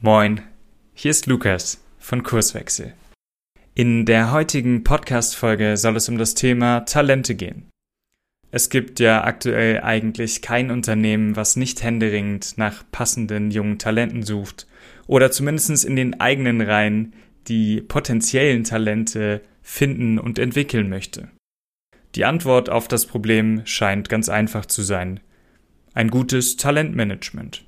Moin, hier ist Lukas von Kurswechsel. In der heutigen Podcast-Folge soll es um das Thema Talente gehen. Es gibt ja aktuell eigentlich kein Unternehmen, was nicht händeringend nach passenden jungen Talenten sucht oder zumindest in den eigenen Reihen die potenziellen Talente finden und entwickeln möchte. Die Antwort auf das Problem scheint ganz einfach zu sein. Ein gutes Talentmanagement.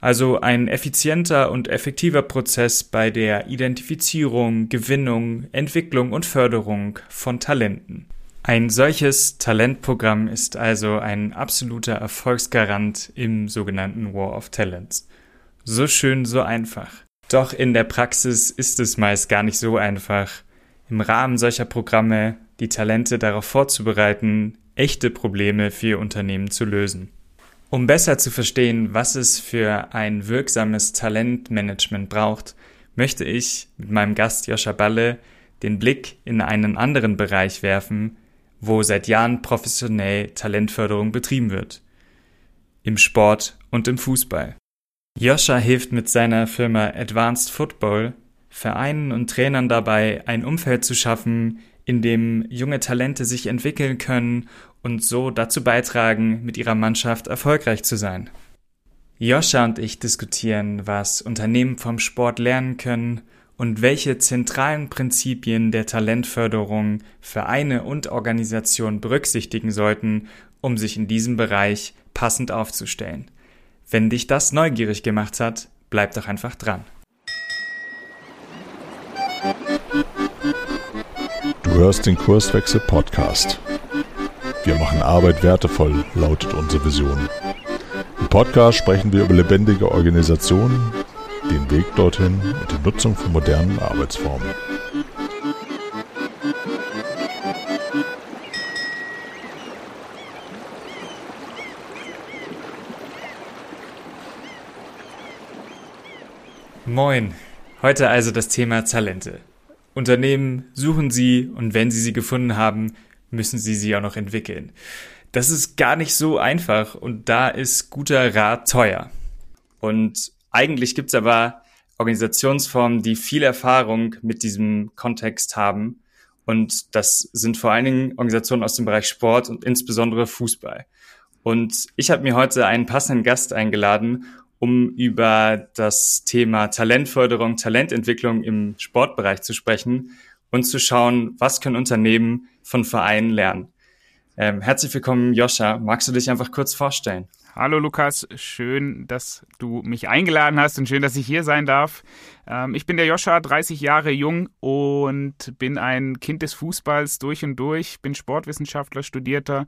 Also ein effizienter und effektiver Prozess bei der Identifizierung, Gewinnung, Entwicklung und Förderung von Talenten. Ein solches Talentprogramm ist also ein absoluter Erfolgsgarant im sogenannten War of Talents. So schön, so einfach. Doch in der Praxis ist es meist gar nicht so einfach, im Rahmen solcher Programme die Talente darauf vorzubereiten, echte Probleme für ihr Unternehmen zu lösen. Um besser zu verstehen, was es für ein wirksames Talentmanagement braucht, möchte ich mit meinem Gast Joscha Balle den Blick in einen anderen Bereich werfen, wo seit Jahren professionell Talentförderung betrieben wird. Im Sport und im Fußball. Joscha hilft mit seiner Firma Advanced Football Vereinen und Trainern dabei, ein Umfeld zu schaffen, in dem junge Talente sich entwickeln können und so dazu beitragen, mit ihrer Mannschaft erfolgreich zu sein. Joscha und ich diskutieren, was Unternehmen vom Sport lernen können und welche zentralen Prinzipien der Talentförderung Vereine und Organisationen berücksichtigen sollten, um sich in diesem Bereich passend aufzustellen. Wenn dich das neugierig gemacht hat, bleib doch einfach dran. Du hörst den Kurswechsel Podcast. Wir machen Arbeit wertevoll, lautet unsere Vision. Im Podcast sprechen wir über lebendige Organisationen, den Weg dorthin und die Nutzung von modernen Arbeitsformen. Moin. Heute also das Thema Talente. Unternehmen suchen sie und wenn sie sie gefunden haben, müssen sie sie auch noch entwickeln. Das ist gar nicht so einfach und da ist guter Rat teuer. Und eigentlich gibt's aber Organisationsformen, die viel Erfahrung mit diesem Kontext haben. Und das sind vor allen Dingen Organisationen aus dem Bereich Sport und insbesondere Fußball. Und ich habe mir heute einen passenden Gast eingeladen, um über das Thema Talentförderung, Talententwicklung im Sportbereich zu sprechen und zu schauen, was können Unternehmen von Vereinen lernen. Ähm, herzlich willkommen, Joscha. Magst du dich einfach kurz vorstellen? Hallo Lukas, schön, dass du mich eingeladen hast und schön, dass ich hier sein darf. Ähm, ich bin der Joscha, 30 Jahre jung und bin ein Kind des Fußballs durch und durch, bin Sportwissenschaftler, Studierter,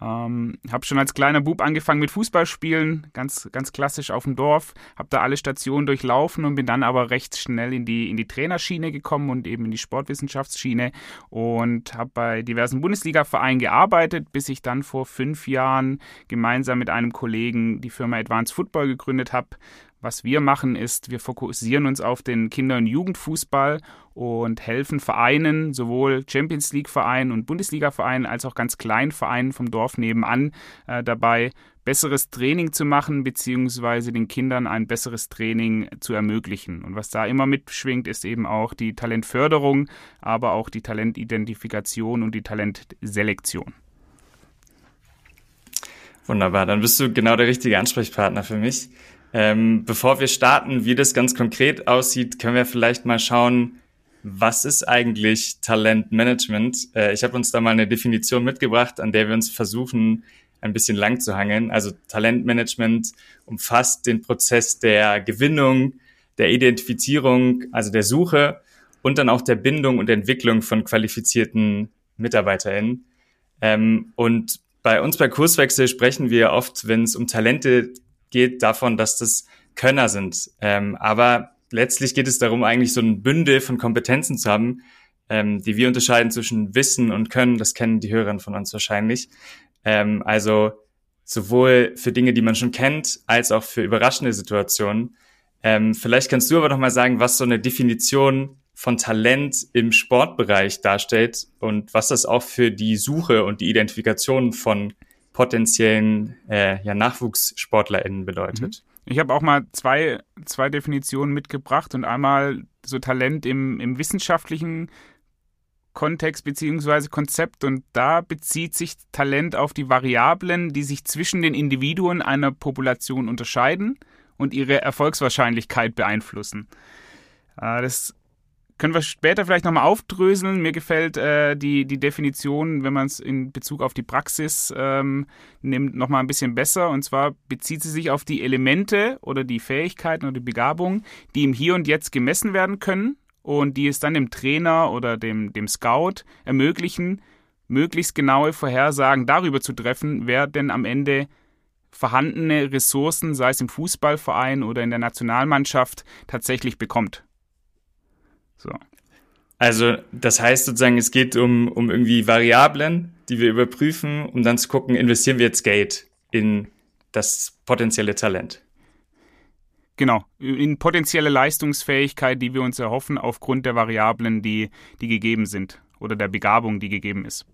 ähm, habe schon als kleiner Bub angefangen mit Fußballspielen, ganz, ganz klassisch auf dem Dorf, habe da alle Stationen durchlaufen und bin dann aber recht schnell in die, in die Trainerschiene gekommen und eben in die Sportwissenschaftsschiene und habe bei diversen Bundesliga-Vereinen gearbeitet, bis ich dann vor fünf Jahren gemeinsam mit einem Kollegen die Firma Advanced Football gegründet habe was wir machen ist, wir fokussieren uns auf den Kinder- und Jugendfußball und helfen Vereinen, sowohl Champions League-Vereinen und Bundesliga-Vereinen als auch ganz kleinen Vereinen vom Dorf nebenan äh, dabei, besseres Training zu machen, beziehungsweise den Kindern ein besseres Training zu ermöglichen. Und was da immer mitschwingt, ist eben auch die Talentförderung, aber auch die Talentidentifikation und die Talentselektion. Wunderbar, dann bist du genau der richtige Ansprechpartner für mich. Ähm, bevor wir starten, wie das ganz konkret aussieht, können wir vielleicht mal schauen, was ist eigentlich Talentmanagement? Äh, ich habe uns da mal eine Definition mitgebracht, an der wir uns versuchen, ein bisschen lang zu hangeln. Also Talentmanagement umfasst den Prozess der Gewinnung, der Identifizierung, also der Suche und dann auch der Bindung und Entwicklung von qualifizierten MitarbeiterInnen. Ähm, und bei uns bei Kurswechsel sprechen wir oft, wenn es um Talente geht davon, dass das Könner sind. Ähm, aber letztlich geht es darum, eigentlich so ein Bündel von Kompetenzen zu haben, ähm, die wir unterscheiden zwischen Wissen und Können. Das kennen die Hörerinnen von uns wahrscheinlich. Ähm, also sowohl für Dinge, die man schon kennt, als auch für überraschende Situationen. Ähm, vielleicht kannst du aber noch mal sagen, was so eine Definition von Talent im Sportbereich darstellt und was das auch für die Suche und die Identifikation von potenziellen äh, ja, NachwuchssportlerInnen bedeutet. Mhm. Ich habe auch mal zwei, zwei Definitionen mitgebracht und einmal so Talent im, im wissenschaftlichen Kontext beziehungsweise Konzept und da bezieht sich Talent auf die Variablen, die sich zwischen den Individuen einer Population unterscheiden und ihre Erfolgswahrscheinlichkeit beeinflussen. Äh, das können wir später vielleicht nochmal aufdröseln. Mir gefällt äh, die, die Definition, wenn man es in Bezug auf die Praxis ähm, nimmt, nochmal ein bisschen besser. Und zwar bezieht sie sich auf die Elemente oder die Fähigkeiten oder die Begabungen, die im Hier und Jetzt gemessen werden können und die es dann dem Trainer oder dem, dem Scout ermöglichen, möglichst genaue Vorhersagen darüber zu treffen, wer denn am Ende vorhandene Ressourcen, sei es im Fußballverein oder in der Nationalmannschaft, tatsächlich bekommt. So. Also das heißt sozusagen, es geht um, um irgendwie Variablen, die wir überprüfen, um dann zu gucken, investieren wir jetzt Geld in das potenzielle Talent. Genau, in potenzielle Leistungsfähigkeit, die wir uns erhoffen aufgrund der Variablen, die, die gegeben sind oder der Begabung, die gegeben ist.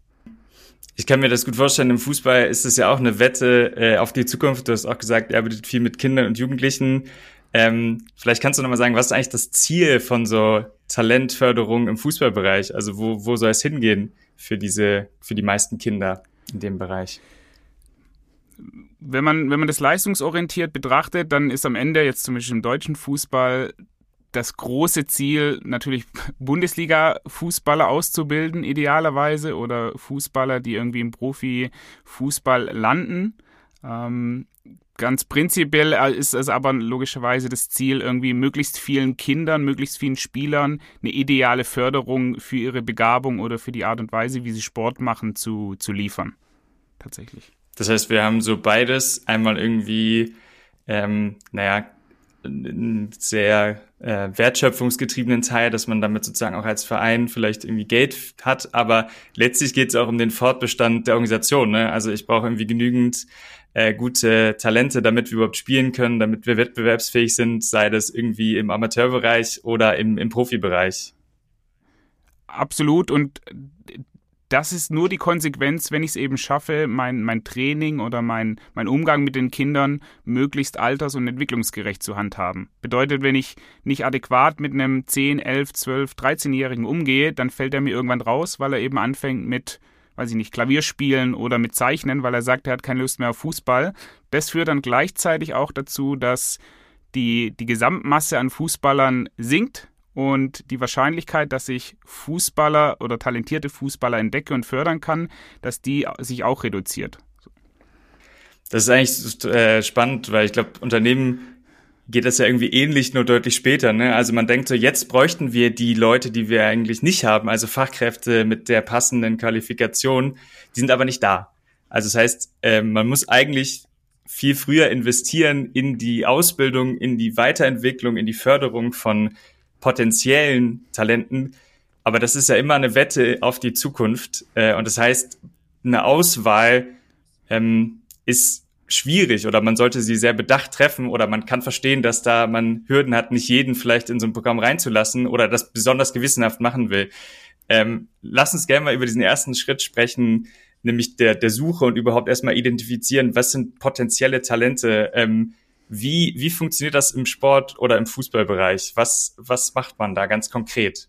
Ich kann mir das gut vorstellen, im Fußball ist es ja auch eine Wette äh, auf die Zukunft. Du hast auch gesagt, er arbeitet viel mit Kindern und Jugendlichen. Ähm, vielleicht kannst du nochmal sagen, was ist eigentlich das Ziel von so Talentförderung im Fußballbereich? Also wo, wo soll es hingehen für diese, für die meisten Kinder in dem Bereich? Wenn man, wenn man das leistungsorientiert betrachtet, dann ist am Ende jetzt zum Beispiel im deutschen Fußball das große Ziel, natürlich Bundesliga-Fußballer auszubilden, idealerweise, oder Fußballer, die irgendwie im Profifußball landen. Ähm, Ganz prinzipiell äh, ist es aber logischerweise das Ziel, irgendwie möglichst vielen Kindern, möglichst vielen Spielern eine ideale Förderung für ihre Begabung oder für die Art und Weise, wie sie Sport machen, zu, zu liefern. Tatsächlich. Das heißt, wir haben so beides. Einmal irgendwie, ähm, naja, einen sehr äh, wertschöpfungsgetriebenen Teil, dass man damit sozusagen auch als Verein vielleicht irgendwie Geld hat, aber letztlich geht es auch um den Fortbestand der Organisation. Ne? Also ich brauche irgendwie genügend äh, gute Talente, damit wir überhaupt spielen können, damit wir wettbewerbsfähig sind, sei das irgendwie im Amateurbereich oder im, im Profibereich. Absolut und das ist nur die Konsequenz, wenn ich es eben schaffe, mein, mein Training oder mein, mein Umgang mit den Kindern möglichst alters- und entwicklungsgerecht zu handhaben. Bedeutet, wenn ich nicht adäquat mit einem 10, 11, 12, 13-Jährigen umgehe, dann fällt er mir irgendwann raus, weil er eben anfängt mit weiß ich nicht, Klavier spielen oder mit Zeichnen, weil er sagt, er hat keine Lust mehr auf Fußball. Das führt dann gleichzeitig auch dazu, dass die, die Gesamtmasse an Fußballern sinkt und die Wahrscheinlichkeit, dass ich Fußballer oder talentierte Fußballer entdecke und fördern kann, dass die sich auch reduziert. Das ist eigentlich äh, spannend, weil ich glaube, Unternehmen geht das ja irgendwie ähnlich, nur deutlich später. Ne? Also man denkt so, jetzt bräuchten wir die Leute, die wir eigentlich nicht haben, also Fachkräfte mit der passenden Qualifikation, die sind aber nicht da. Also das heißt, äh, man muss eigentlich viel früher investieren in die Ausbildung, in die Weiterentwicklung, in die Förderung von potenziellen Talenten. Aber das ist ja immer eine Wette auf die Zukunft. Äh, und das heißt, eine Auswahl ähm, ist schwierig oder man sollte sie sehr bedacht treffen oder man kann verstehen, dass da man Hürden hat, nicht jeden vielleicht in so ein Programm reinzulassen oder das besonders gewissenhaft machen will. Ähm, lass uns gerne mal über diesen ersten Schritt sprechen, nämlich der, der Suche und überhaupt erstmal identifizieren, was sind potenzielle Talente, ähm, wie, wie funktioniert das im Sport oder im Fußballbereich? Was, was macht man da ganz konkret?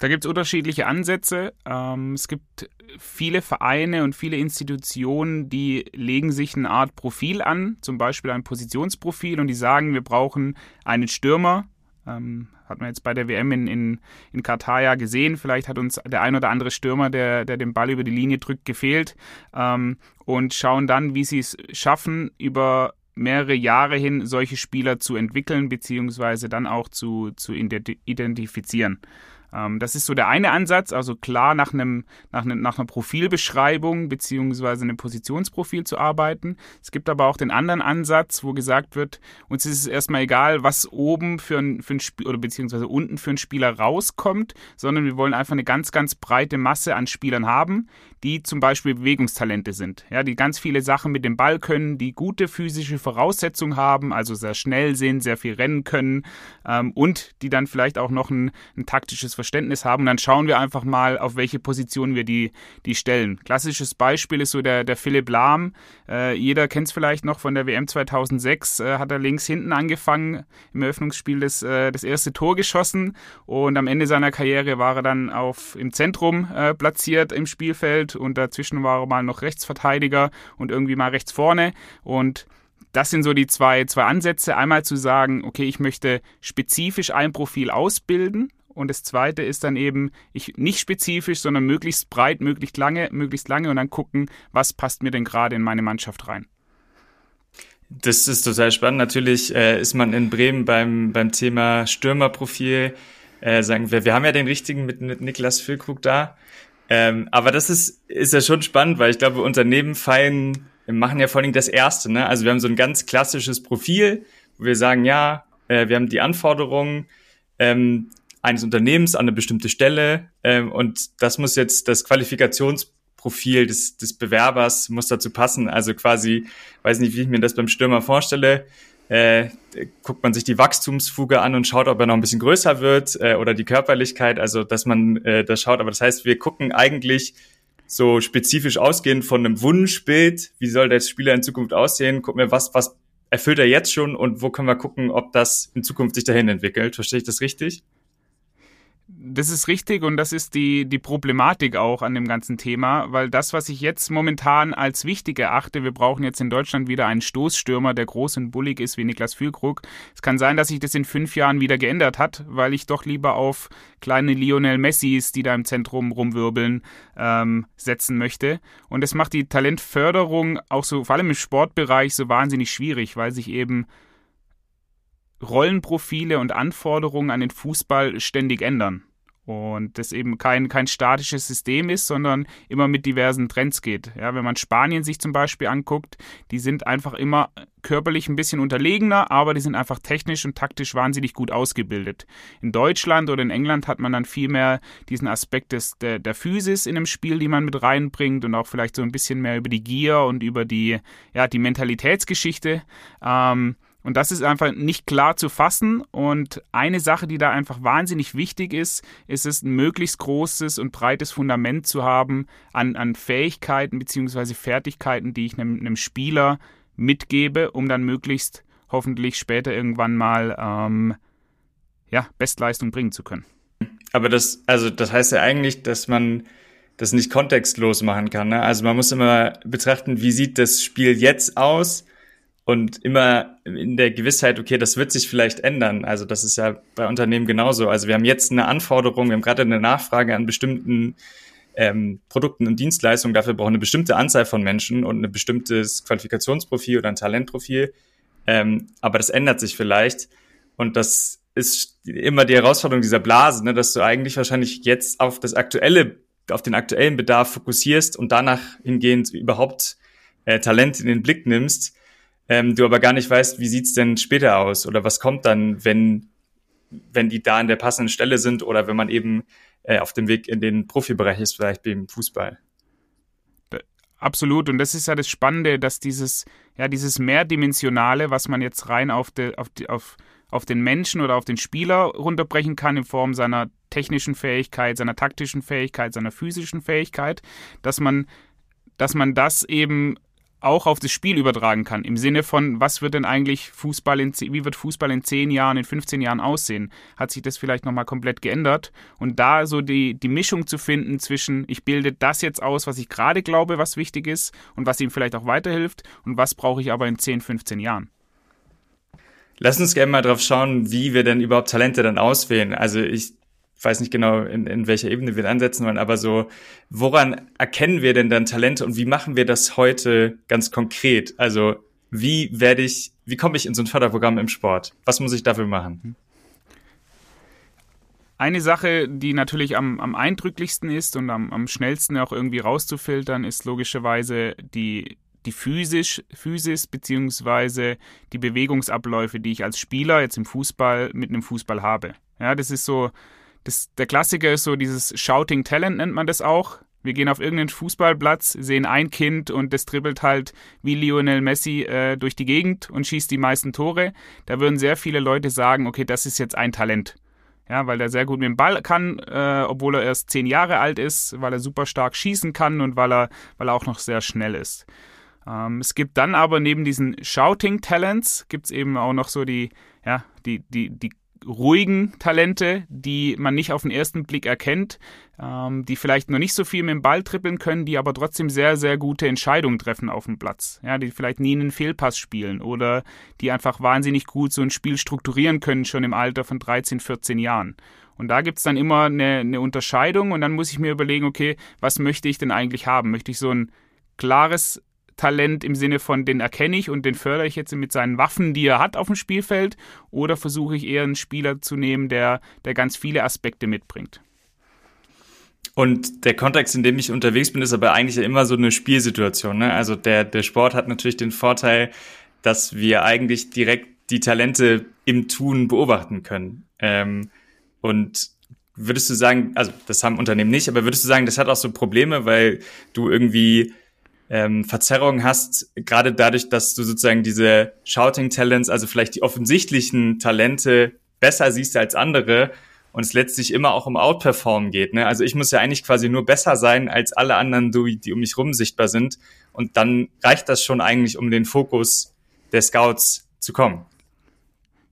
Da gibt es unterschiedliche Ansätze. Ähm, es gibt viele Vereine und viele Institutionen, die legen sich eine Art Profil an, zum Beispiel ein Positionsprofil, und die sagen, wir brauchen einen Stürmer. Ähm, hat man jetzt bei der WM in, in, in Katar ja gesehen. Vielleicht hat uns der ein oder andere Stürmer, der, der den Ball über die Linie drückt, gefehlt. Ähm, und schauen dann, wie sie es schaffen, über mehrere Jahre hin solche Spieler zu entwickeln, beziehungsweise dann auch zu, zu identifizieren. Ähm, das ist so der eine Ansatz, also klar nach, einem, nach, einem, nach einer Profilbeschreibung beziehungsweise einem Positionsprofil zu arbeiten. Es gibt aber auch den anderen Ansatz, wo gesagt wird, uns ist es erstmal egal, was oben für ein, für ein Spiel oder beziehungsweise unten für einen Spieler rauskommt, sondern wir wollen einfach eine ganz, ganz breite Masse an Spielern haben, die zum Beispiel Bewegungstalente sind, ja, die ganz viele Sachen mit dem Ball können, die gute physische Voraussetzungen haben, also sehr schnell sind, sehr viel rennen können ähm, und die dann vielleicht auch noch ein, ein taktisches Verständnis haben. Und dann schauen wir einfach mal, auf welche Position wir die, die stellen. Klassisches Beispiel ist so der, der Philipp Lahm. Äh, jeder kennt es vielleicht noch von der WM 2006. Äh, hat er links hinten angefangen, im Eröffnungsspiel das, äh, das erste Tor geschossen. Und am Ende seiner Karriere war er dann auf, im Zentrum äh, platziert im Spielfeld. Und dazwischen war er mal noch Rechtsverteidiger und irgendwie mal rechts vorne. Und das sind so die zwei, zwei Ansätze. Einmal zu sagen, okay, ich möchte spezifisch ein Profil ausbilden. Und das zweite ist dann eben, ich nicht spezifisch, sondern möglichst breit, möglichst lange, möglichst lange und dann gucken, was passt mir denn gerade in meine Mannschaft rein. Das ist total spannend. Natürlich äh, ist man in Bremen beim, beim Thema Stürmerprofil, äh, sagen wir, wir haben ja den richtigen mit, mit Niklas Füllkrug da. Ähm, aber das ist, ist ja schon spannend, weil ich glaube, Unternehmen wir machen ja vor allem das Erste. Ne? Also wir haben so ein ganz klassisches Profil, wo wir sagen, ja, äh, wir haben die Anforderungen ähm, eines Unternehmens an eine bestimmte Stelle ähm, und das muss jetzt das Qualifikationsprofil des, des Bewerbers muss dazu passen. Also quasi, weiß nicht, wie ich mir das beim Stürmer vorstelle, äh, guckt man sich die Wachstumsfuge an und schaut, ob er noch ein bisschen größer wird äh, oder die Körperlichkeit, also dass man äh, das schaut. Aber das heißt, wir gucken eigentlich so spezifisch ausgehend von einem Wunschbild, wie soll der Spieler in Zukunft aussehen, gucken wir, was, was erfüllt er jetzt schon und wo können wir gucken, ob das in Zukunft sich dahin entwickelt. Verstehe ich das richtig? Das ist richtig und das ist die, die Problematik auch an dem ganzen Thema, weil das, was ich jetzt momentan als wichtig erachte, wir brauchen jetzt in Deutschland wieder einen Stoßstürmer, der groß und bullig ist wie Niklas Füllkrug. Es kann sein, dass sich das in fünf Jahren wieder geändert hat, weil ich doch lieber auf kleine Lionel Messis, die da im Zentrum rumwirbeln, ähm, setzen möchte. Und das macht die Talentförderung auch so, vor allem im Sportbereich, so wahnsinnig schwierig, weil sich eben Rollenprofile und Anforderungen an den Fußball ständig ändern. Und das eben kein, kein statisches System ist, sondern immer mit diversen Trends geht. Ja, wenn man Spanien sich zum Beispiel anguckt, die sind einfach immer körperlich ein bisschen unterlegener, aber die sind einfach technisch und taktisch wahnsinnig gut ausgebildet. In Deutschland oder in England hat man dann viel mehr diesen Aspekt des, der, der Physis in einem Spiel, die man mit reinbringt und auch vielleicht so ein bisschen mehr über die Gier und über die, ja, die Mentalitätsgeschichte. Ähm, und das ist einfach nicht klar zu fassen. Und eine Sache, die da einfach wahnsinnig wichtig ist, ist es, ein möglichst großes und breites Fundament zu haben an, an Fähigkeiten bzw. Fertigkeiten, die ich einem, einem, Spieler mitgebe, um dann möglichst hoffentlich später irgendwann mal ähm, ja, Bestleistung bringen zu können. Aber das, also das heißt ja eigentlich, dass man das nicht kontextlos machen kann. Ne? Also man muss immer betrachten, wie sieht das Spiel jetzt aus und immer in der Gewissheit, okay, das wird sich vielleicht ändern. Also das ist ja bei Unternehmen genauso. Also wir haben jetzt eine Anforderung, wir haben gerade eine Nachfrage an bestimmten ähm, Produkten und Dienstleistungen. Dafür brauchen eine bestimmte Anzahl von Menschen und ein bestimmtes Qualifikationsprofil oder ein Talentprofil. Ähm, aber das ändert sich vielleicht. Und das ist immer die Herausforderung dieser Blase, ne, dass du eigentlich wahrscheinlich jetzt auf das aktuelle, auf den aktuellen Bedarf fokussierst und danach hingehend überhaupt äh, Talent in den Blick nimmst ähm, du aber gar nicht weißt, wie sieht's denn später aus oder was kommt dann, wenn, wenn die da an der passenden Stelle sind oder wenn man eben äh, auf dem Weg in den Profibereich ist, vielleicht beim Fußball. Absolut. Und das ist ja das Spannende, dass dieses, ja, dieses Mehrdimensionale, was man jetzt rein auf, de, auf, die, auf, auf den Menschen oder auf den Spieler runterbrechen kann in Form seiner technischen Fähigkeit, seiner taktischen Fähigkeit, seiner physischen Fähigkeit, dass man, dass man das eben auch auf das Spiel übertragen kann. Im Sinne von, was wird denn eigentlich Fußball in, wie wird Fußball in 10 Jahren, in 15 Jahren aussehen? Hat sich das vielleicht nochmal komplett geändert? Und da so die, die Mischung zu finden zwischen, ich bilde das jetzt aus, was ich gerade glaube, was wichtig ist und was ihm vielleicht auch weiterhilft und was brauche ich aber in 10, 15 Jahren. Lass uns gerne mal drauf schauen, wie wir denn überhaupt Talente dann auswählen. Also ich weiß nicht genau, in, in welcher Ebene wir ansetzen wollen, aber so, woran erkennen wir denn dann Talente und wie machen wir das heute ganz konkret? Also, wie werde ich, wie komme ich in so ein Förderprogramm im Sport? Was muss ich dafür machen? Eine Sache, die natürlich am, am eindrücklichsten ist und am, am schnellsten auch irgendwie rauszufiltern, ist logischerweise die, die physisch, Physis beziehungsweise die Bewegungsabläufe, die ich als Spieler jetzt im Fußball mit einem Fußball habe. Ja, das ist so das, der Klassiker ist so dieses Shouting Talent nennt man das auch. Wir gehen auf irgendeinen Fußballplatz, sehen ein Kind und das dribbelt halt wie Lionel Messi äh, durch die Gegend und schießt die meisten Tore. Da würden sehr viele Leute sagen, okay, das ist jetzt ein Talent. Ja, weil der sehr gut mit dem Ball kann, äh, obwohl er erst zehn Jahre alt ist, weil er super stark schießen kann und weil er, weil er auch noch sehr schnell ist. Ähm, es gibt dann aber neben diesen Shouting Talents gibt es eben auch noch so die, ja, die, die, die ruhigen Talente, die man nicht auf den ersten Blick erkennt, ähm, die vielleicht noch nicht so viel mit dem Ball trippeln können, die aber trotzdem sehr, sehr gute Entscheidungen treffen auf dem Platz. Ja, die vielleicht nie einen Fehlpass spielen oder die einfach wahnsinnig gut so ein Spiel strukturieren können, schon im Alter von 13, 14 Jahren. Und da gibt es dann immer eine, eine Unterscheidung und dann muss ich mir überlegen, okay, was möchte ich denn eigentlich haben? Möchte ich so ein klares Talent im Sinne von, den erkenne ich und den fördere ich jetzt mit seinen Waffen, die er hat auf dem Spielfeld? Oder versuche ich eher einen Spieler zu nehmen, der, der ganz viele Aspekte mitbringt? Und der Kontext, in dem ich unterwegs bin, ist aber eigentlich immer so eine Spielsituation. Ne? Also der, der Sport hat natürlich den Vorteil, dass wir eigentlich direkt die Talente im Tun beobachten können. Ähm, und würdest du sagen, also das haben Unternehmen nicht, aber würdest du sagen, das hat auch so Probleme, weil du irgendwie ähm, Verzerrung hast, gerade dadurch, dass du sozusagen diese Shouting Talents, also vielleicht die offensichtlichen Talente besser siehst als andere und es letztlich immer auch um Outperform geht. Ne? Also ich muss ja eigentlich quasi nur besser sein als alle anderen, die um mich rum sichtbar sind und dann reicht das schon eigentlich, um den Fokus der Scouts zu kommen.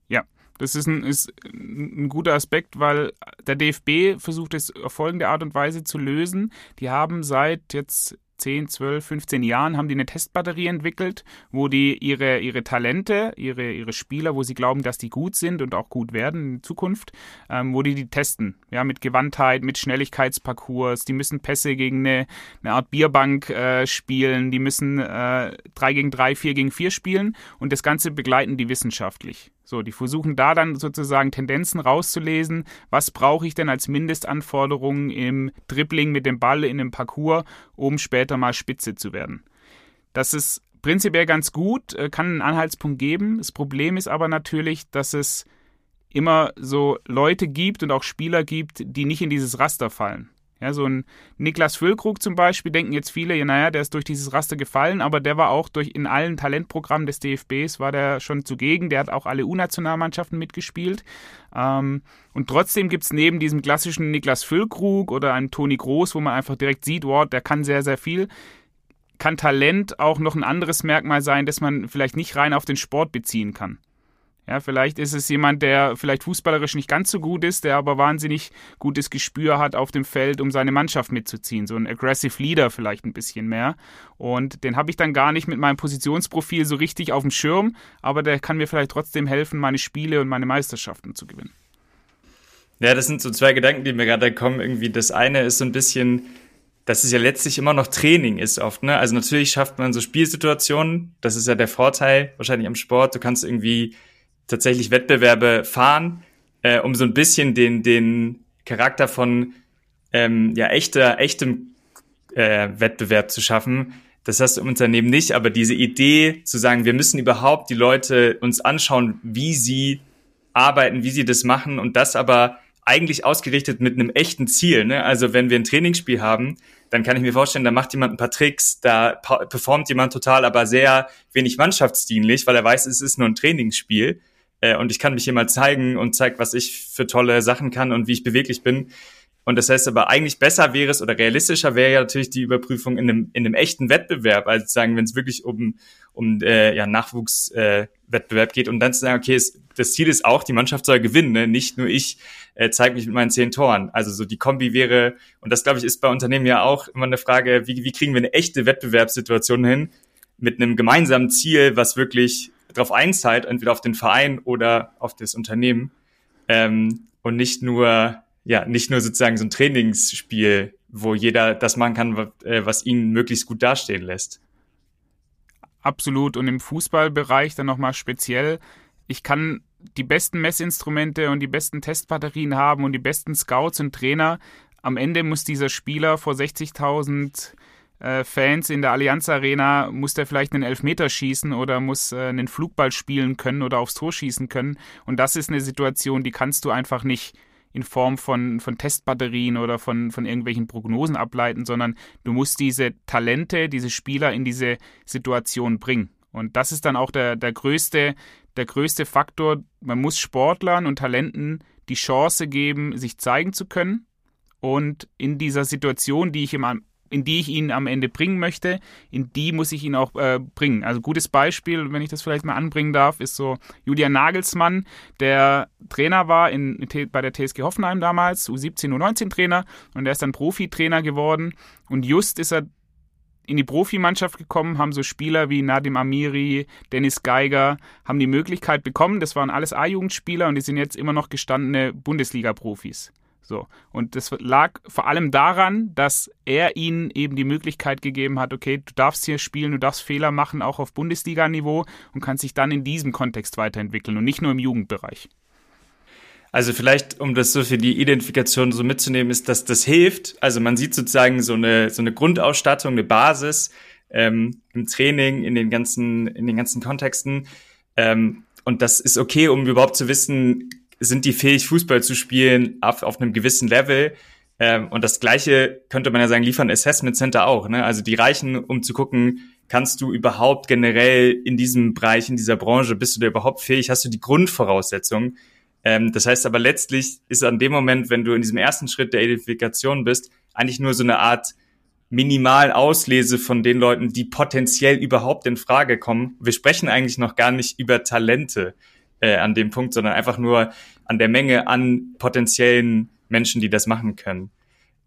Ja, das ist ein, ist ein guter Aspekt, weil der DFB versucht es auf folgende Art und Weise zu lösen. Die haben seit jetzt 10, 12, 15 Jahren haben die eine Testbatterie entwickelt, wo die ihre, ihre Talente, ihre, ihre Spieler, wo sie glauben, dass die gut sind und auch gut werden in Zukunft, ähm, wo die die testen. Ja, mit Gewandtheit, mit Schnelligkeitsparcours. Die müssen Pässe gegen eine, eine Art Bierbank äh, spielen. Die müssen äh, 3 gegen 3, 4 gegen 4 spielen und das Ganze begleiten die wissenschaftlich. So, die versuchen da dann sozusagen Tendenzen rauszulesen. Was brauche ich denn als Mindestanforderungen im Dribbling mit dem Ball in einem Parcours, um später mal Spitze zu werden? Das ist prinzipiell ganz gut, äh, kann einen Anhaltspunkt geben. Das Problem ist aber natürlich, dass es immer so Leute gibt und auch Spieler gibt, die nicht in dieses Raster fallen. Ja, so ein Niklas Füllkrug zum Beispiel denken jetzt viele, ja, naja, der ist durch dieses Raster gefallen, aber der war auch durch in allen Talentprogrammen des DFBs war der schon zugegen. Der hat auch alle U-Nationalmannschaften mitgespielt. Ähm, und trotzdem gibt es neben diesem klassischen Niklas Füllkrug oder einem Toni Groß, wo man einfach direkt sieht, wow, der kann sehr, sehr viel, kann Talent auch noch ein anderes Merkmal sein, das man vielleicht nicht rein auf den Sport beziehen kann. Ja, vielleicht ist es jemand, der vielleicht fußballerisch nicht ganz so gut ist, der aber wahnsinnig gutes Gespür hat auf dem Feld, um seine Mannschaft mitzuziehen. So ein aggressive Leader vielleicht ein bisschen mehr. Und den habe ich dann gar nicht mit meinem Positionsprofil so richtig auf dem Schirm, aber der kann mir vielleicht trotzdem helfen, meine Spiele und meine Meisterschaften zu gewinnen. Ja, das sind so zwei Gedanken, die mir gerade kommen. Irgendwie das eine ist so ein bisschen, dass es ja letztlich immer noch Training ist oft. Ne? Also natürlich schafft man so Spielsituationen. Das ist ja der Vorteil wahrscheinlich am Sport. Du kannst irgendwie tatsächlich Wettbewerbe fahren, äh, um so ein bisschen den, den Charakter von ähm, ja, echter, echtem äh, Wettbewerb zu schaffen. Das hast du im Unternehmen nicht, aber diese Idee zu sagen, wir müssen überhaupt die Leute uns anschauen, wie sie arbeiten, wie sie das machen und das aber eigentlich ausgerichtet mit einem echten Ziel. Ne? Also wenn wir ein Trainingsspiel haben, dann kann ich mir vorstellen, da macht jemand ein paar Tricks, da performt jemand total, aber sehr wenig mannschaftsdienlich, weil er weiß, es ist nur ein Trainingsspiel äh, und ich kann mich hier mal zeigen und zeig, was ich für tolle Sachen kann und wie ich beweglich bin. Und das heißt aber eigentlich besser wäre es oder realistischer wäre ja natürlich die Überprüfung in einem, in einem echten Wettbewerb, als sagen, wenn es wirklich um, um äh, ja, Nachwuchswettbewerb äh, geht und dann zu sagen, okay, es, das Ziel ist auch, die Mannschaft soll gewinnen, ne? nicht nur ich äh, zeige mich mit meinen zehn Toren. Also so die Kombi wäre, und das glaube ich ist bei Unternehmen ja auch immer eine Frage, wie, wie kriegen wir eine echte Wettbewerbssituation hin mit einem gemeinsamen Ziel, was wirklich darauf einzahlt, entweder auf den Verein oder auf das Unternehmen ähm, und nicht nur ja nicht nur sozusagen so ein Trainingsspiel, wo jeder das machen kann, was, äh, was ihn möglichst gut dastehen lässt. Absolut und im Fußballbereich dann nochmal speziell. Ich kann die besten Messinstrumente und die besten Testbatterien haben und die besten Scouts und Trainer. Am Ende muss dieser Spieler vor 60.000 äh, Fans in der Allianz Arena, muss der vielleicht einen Elfmeter schießen oder muss äh, einen Flugball spielen können oder aufs Tor schießen können. Und das ist eine Situation, die kannst du einfach nicht in Form von, von Testbatterien oder von, von irgendwelchen Prognosen ableiten, sondern du musst diese Talente, diese Spieler in diese Situation bringen. Und das ist dann auch der, der größte der größte Faktor. Man muss Sportlern und Talenten die Chance geben, sich zeigen zu können. Und in dieser Situation, die ich im in die ich ihn am Ende bringen möchte, in die muss ich ihn auch äh, bringen. Also gutes Beispiel, wenn ich das vielleicht mal anbringen darf, ist so Julian Nagelsmann, der Trainer war in, bei der TSG Hoffenheim damals, U17, U19 Trainer und er ist dann Profitrainer geworden und just ist er in die Profimannschaft gekommen, haben so Spieler wie Nadim Amiri, Dennis Geiger, haben die Möglichkeit bekommen, das waren alles A-Jugendspieler und die sind jetzt immer noch gestandene Bundesliga-Profis. So. Und das lag vor allem daran, dass er ihnen eben die Möglichkeit gegeben hat, okay, du darfst hier spielen, du darfst Fehler machen, auch auf Bundesliga-Niveau und kannst dich dann in diesem Kontext weiterentwickeln und nicht nur im Jugendbereich. Also vielleicht, um das so für die Identifikation so mitzunehmen, ist, dass das hilft. Also man sieht sozusagen so eine, so eine Grundausstattung, eine Basis ähm, im Training, in den ganzen, in den ganzen Kontexten. Ähm, und das ist okay, um überhaupt zu wissen, sind die fähig, Fußball zu spielen auf, auf einem gewissen Level. Ähm, und das Gleiche könnte man ja sagen, liefern Assessment Center auch. Ne? Also die reichen, um zu gucken, kannst du überhaupt generell in diesem Bereich, in dieser Branche, bist du da überhaupt fähig? Hast du die Grundvoraussetzungen? Ähm, das heißt aber letztlich ist an dem Moment, wenn du in diesem ersten Schritt der Identifikation bist, eigentlich nur so eine Art minimal Auslese von den Leuten, die potenziell überhaupt in Frage kommen. Wir sprechen eigentlich noch gar nicht über Talente äh, an dem Punkt, sondern einfach nur an der Menge an potenziellen Menschen, die das machen können.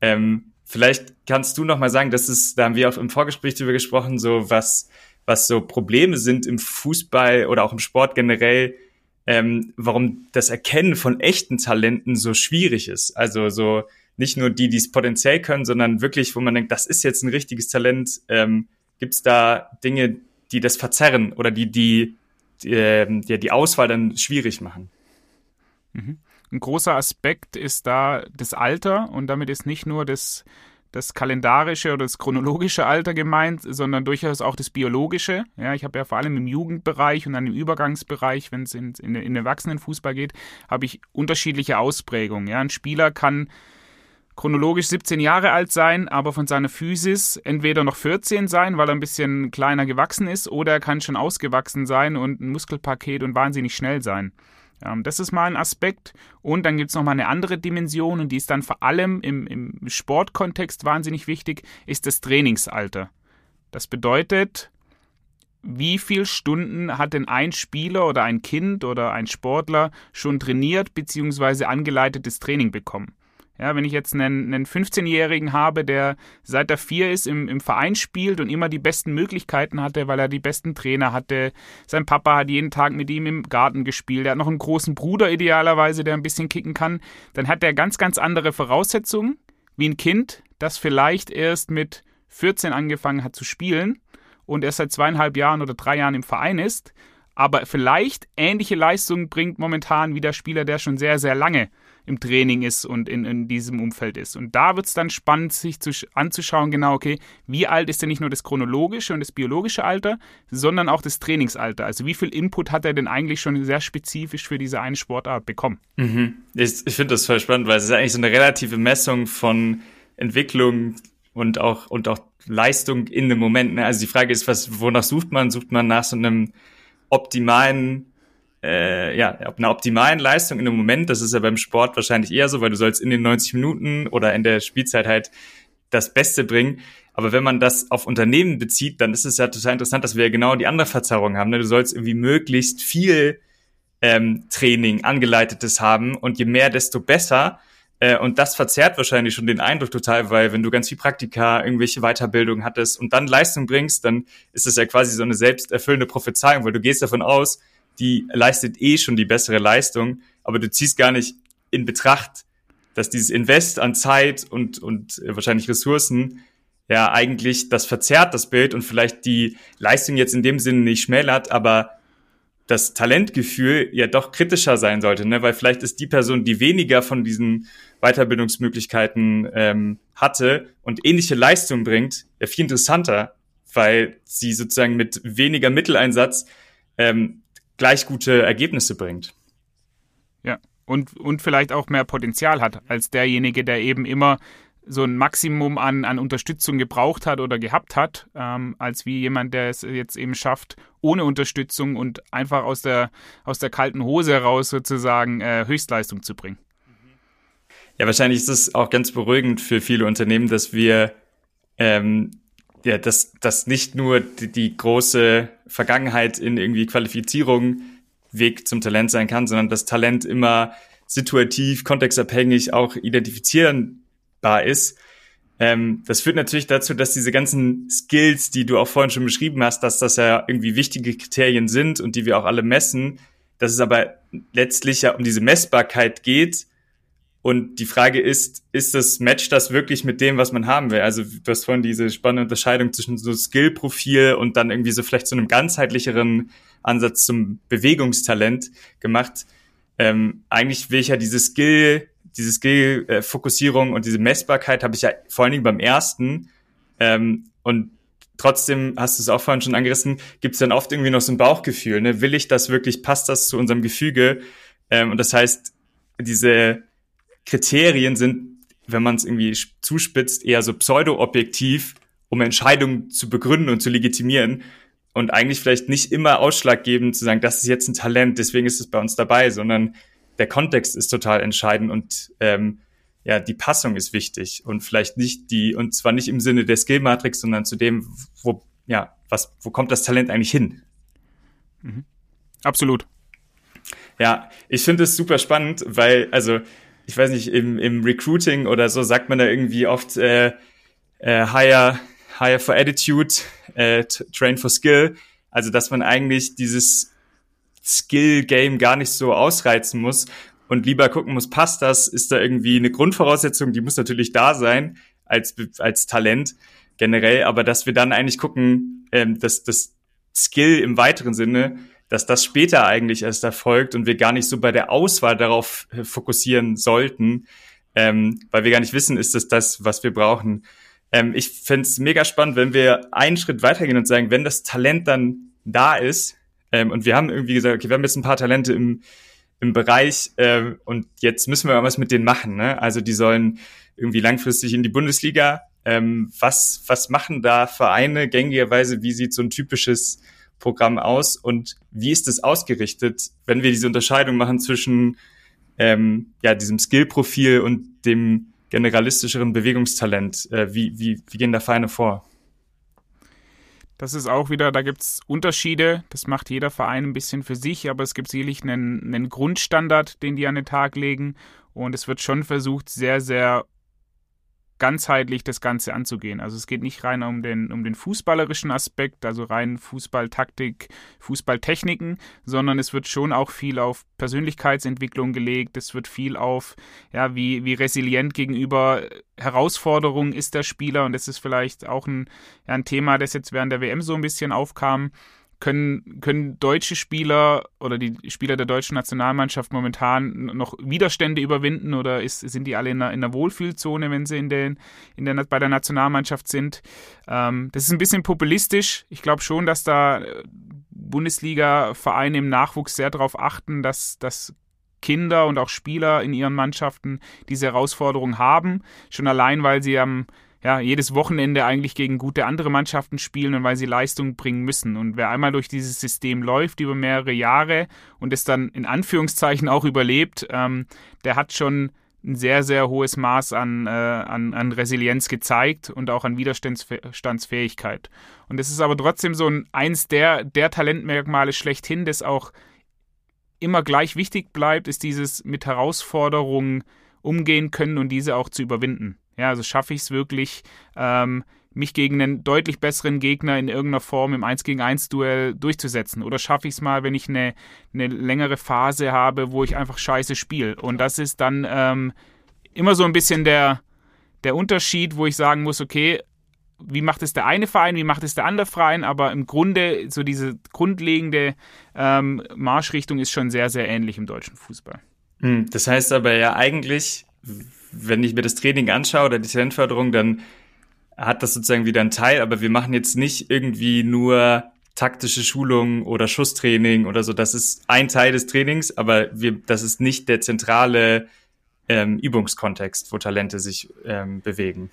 Ähm, vielleicht kannst du noch mal sagen, das ist, da haben wir auch im Vorgespräch drüber gesprochen, so was, was so Probleme sind im Fußball oder auch im Sport generell, ähm, warum das Erkennen von echten Talenten so schwierig ist. Also so nicht nur die, die es potenziell können, sondern wirklich, wo man denkt, das ist jetzt ein richtiges Talent. Ähm, Gibt es da Dinge, die das verzerren oder die die die, ähm, die, Auswahl dann schwierig machen. Mhm. Ein großer Aspekt ist da das Alter und damit ist nicht nur das, das kalendarische oder das chronologische Alter gemeint, sondern durchaus auch das biologische. Ja, ich habe ja vor allem im Jugendbereich und dann im Übergangsbereich, wenn es in, in, in den Erwachsenenfußball geht, habe ich unterschiedliche Ausprägungen. Ja, ein Spieler kann chronologisch 17 Jahre alt sein, aber von seiner Physis entweder noch 14 sein, weil er ein bisschen kleiner gewachsen ist, oder er kann schon ausgewachsen sein und ein Muskelpaket und wahnsinnig schnell sein. Ähm, das ist mal ein Aspekt. Und dann gibt es nochmal eine andere Dimension, und die ist dann vor allem im, im Sportkontext wahnsinnig wichtig, ist das Trainingsalter. Das bedeutet, wie viele Stunden hat denn ein Spieler oder ein Kind oder ein Sportler schon trainiert bzw. angeleitetes Training bekommen? Ja, wenn ich jetzt einen, einen 15-Jährigen habe, der seit er vier ist im, im Verein spielt und immer die besten Möglichkeiten hatte, weil er die besten Trainer hatte. Sein Papa hat jeden Tag mit ihm im Garten gespielt. Er hat noch einen großen Bruder idealerweise, der ein bisschen kicken kann. Dann hat er ganz, ganz andere Voraussetzungen wie ein Kind, das vielleicht erst mit 14 angefangen hat zu spielen und erst seit zweieinhalb Jahren oder drei Jahren im Verein ist, aber vielleicht ähnliche Leistungen bringt momentan wie der Spieler, der schon sehr, sehr lange im Training ist und in, in diesem Umfeld ist. Und da wird es dann spannend, sich zu, anzuschauen, genau, okay, wie alt ist denn nicht nur das chronologische und das biologische Alter, sondern auch das Trainingsalter. Also wie viel Input hat er denn eigentlich schon sehr spezifisch für diese eine Sportart bekommen? Mhm. Ich, ich finde das voll spannend, weil es ist eigentlich so eine relative Messung von Entwicklung und auch, und auch Leistung in einem Moment. Ne? Also die Frage ist, was, wonach sucht man? Sucht man nach so einem optimalen äh, ja, einer optimalen Leistung in einem Moment, das ist ja beim Sport wahrscheinlich eher so, weil du sollst in den 90 Minuten oder in der Spielzeit halt das Beste bringen. Aber wenn man das auf Unternehmen bezieht, dann ist es ja total interessant, dass wir ja genau die andere Verzerrung haben. Ne? Du sollst irgendwie möglichst viel ähm, Training, angeleitetes haben und je mehr, desto besser. Äh, und das verzerrt wahrscheinlich schon den Eindruck total, weil wenn du ganz viel Praktika, irgendwelche Weiterbildung hattest und dann Leistung bringst, dann ist es ja quasi so eine selbsterfüllende Prophezeiung, weil du gehst davon aus, die leistet eh schon die bessere Leistung, aber du ziehst gar nicht in Betracht, dass dieses Invest an Zeit und, und äh, wahrscheinlich Ressourcen ja eigentlich das verzerrt, das Bild und vielleicht die Leistung jetzt in dem Sinne nicht schmälert, aber das Talentgefühl ja doch kritischer sein sollte, ne? weil vielleicht ist die Person, die weniger von diesen Weiterbildungsmöglichkeiten ähm, hatte und ähnliche Leistung bringt, ja viel interessanter, weil sie sozusagen mit weniger Mitteleinsatz ähm, gleich gute Ergebnisse bringt. Ja, und, und vielleicht auch mehr Potenzial hat als derjenige, der eben immer so ein Maximum an, an Unterstützung gebraucht hat oder gehabt hat, ähm, als wie jemand, der es jetzt eben schafft, ohne Unterstützung und einfach aus der, aus der kalten Hose heraus sozusagen äh, Höchstleistung zu bringen. Ja, wahrscheinlich ist es auch ganz beruhigend für viele Unternehmen, dass wir ähm, ja, dass, dass nicht nur die, die große Vergangenheit in irgendwie Qualifizierung Weg zum Talent sein kann, sondern das Talent immer situativ, kontextabhängig auch identifizierbar ist. Ähm, das führt natürlich dazu, dass diese ganzen Skills, die du auch vorhin schon beschrieben hast, dass das ja irgendwie wichtige Kriterien sind und die wir auch alle messen, dass es aber letztlich ja um diese Messbarkeit geht. Und die Frage ist, ist das, matcht das wirklich mit dem, was man haben will? Also du hast vorhin diese spannende Unterscheidung zwischen so Skill-Profil und dann irgendwie so vielleicht so einem ganzheitlicheren Ansatz zum Bewegungstalent gemacht. Ähm, eigentlich will ich ja diese Skill, diese Skill-Fokussierung und diese Messbarkeit habe ich ja vor allen Dingen beim ersten. Ähm, und trotzdem hast du es auch vorhin schon angerissen, gibt es dann oft irgendwie noch so ein Bauchgefühl. Ne? Will ich das wirklich, passt das zu unserem Gefüge? Ähm, und das heißt, diese Kriterien sind, wenn man es irgendwie zuspitzt, eher so pseudo-objektiv, um Entscheidungen zu begründen und zu legitimieren und eigentlich vielleicht nicht immer ausschlaggebend zu sagen, das ist jetzt ein Talent, deswegen ist es bei uns dabei, sondern der Kontext ist total entscheidend und ähm, ja, die Passung ist wichtig und vielleicht nicht die, und zwar nicht im Sinne der Skill-Matrix, sondern zu dem, wo, ja, was, wo kommt das Talent eigentlich hin? Mhm. Absolut. Ja, ich finde es super spannend, weil, also, ich weiß nicht, im, im Recruiting oder so sagt man da irgendwie oft äh, äh, hire, hire for attitude, äh, train for skill. Also, dass man eigentlich dieses Skill-Game gar nicht so ausreizen muss und lieber gucken muss, passt das? Ist da irgendwie eine Grundvoraussetzung? Die muss natürlich da sein als, als Talent generell, aber dass wir dann eigentlich gucken, ähm, dass das Skill im weiteren Sinne, dass das später eigentlich erst erfolgt und wir gar nicht so bei der Auswahl darauf äh, fokussieren sollten, ähm, weil wir gar nicht wissen, ist das das, was wir brauchen. Ähm, ich fände es mega spannend, wenn wir einen Schritt weitergehen und sagen, wenn das Talent dann da ist, ähm, und wir haben irgendwie gesagt, okay, wir haben jetzt ein paar Talente im, im Bereich äh, und jetzt müssen wir was mit denen machen. Ne? Also die sollen irgendwie langfristig in die Bundesliga. Ähm, was, was machen da Vereine gängigerweise? Wie sieht so ein typisches Programm aus und wie ist es ausgerichtet, wenn wir diese Unterscheidung machen zwischen ähm, ja, diesem Skillprofil und dem generalistischeren Bewegungstalent? Äh, wie, wie, wie gehen da Vereine vor? Das ist auch wieder, da gibt es Unterschiede. Das macht jeder Verein ein bisschen für sich, aber es gibt sicherlich einen, einen Grundstandard, den die an den Tag legen. Und es wird schon versucht, sehr, sehr ganzheitlich das Ganze anzugehen. Also es geht nicht rein um den, um den fußballerischen Aspekt, also rein Fußballtaktik, Fußballtechniken, sondern es wird schon auch viel auf Persönlichkeitsentwicklung gelegt, es wird viel auf, ja, wie, wie resilient gegenüber Herausforderungen ist der Spieler. Und das ist vielleicht auch ein, ja, ein Thema, das jetzt während der WM so ein bisschen aufkam können, können deutsche Spieler oder die Spieler der deutschen Nationalmannschaft momentan noch Widerstände überwinden oder ist, sind die alle in einer, in einer Wohlfühlzone, wenn sie in den, in der, bei der Nationalmannschaft sind? Ähm, das ist ein bisschen populistisch. Ich glaube schon, dass da äh, Bundesliga-Vereine im Nachwuchs sehr darauf achten, dass, dass Kinder und auch Spieler in ihren Mannschaften diese Herausforderung haben. Schon allein, weil sie am ja, jedes Wochenende eigentlich gegen gute andere Mannschaften spielen und weil sie Leistung bringen müssen. Und wer einmal durch dieses System läuft über mehrere Jahre und es dann in Anführungszeichen auch überlebt, ähm, der hat schon ein sehr, sehr hohes Maß an, äh, an, an Resilienz gezeigt und auch an Widerstandsfähigkeit. Und es ist aber trotzdem so ein, eins der, der Talentmerkmale schlechthin, das auch immer gleich wichtig bleibt, ist dieses mit Herausforderungen umgehen können und diese auch zu überwinden. Ja, also schaffe ich es wirklich, ähm, mich gegen einen deutlich besseren Gegner in irgendeiner Form im 1 gegen 1 Duell durchzusetzen? Oder schaffe ich es mal, wenn ich eine, eine längere Phase habe, wo ich einfach scheiße spiele? Und das ist dann ähm, immer so ein bisschen der, der Unterschied, wo ich sagen muss, okay, wie macht es der eine Verein, wie macht es der andere Verein, aber im Grunde so diese grundlegende ähm, Marschrichtung ist schon sehr, sehr ähnlich im deutschen Fußball. Hm, das heißt aber ja eigentlich, wenn ich mir das Training anschaue oder die Talentförderung, dann hat das sozusagen wieder einen Teil, aber wir machen jetzt nicht irgendwie nur taktische Schulungen oder Schusstraining oder so. Das ist ein Teil des Trainings, aber wir, das ist nicht der zentrale ähm, Übungskontext, wo Talente sich ähm, bewegen.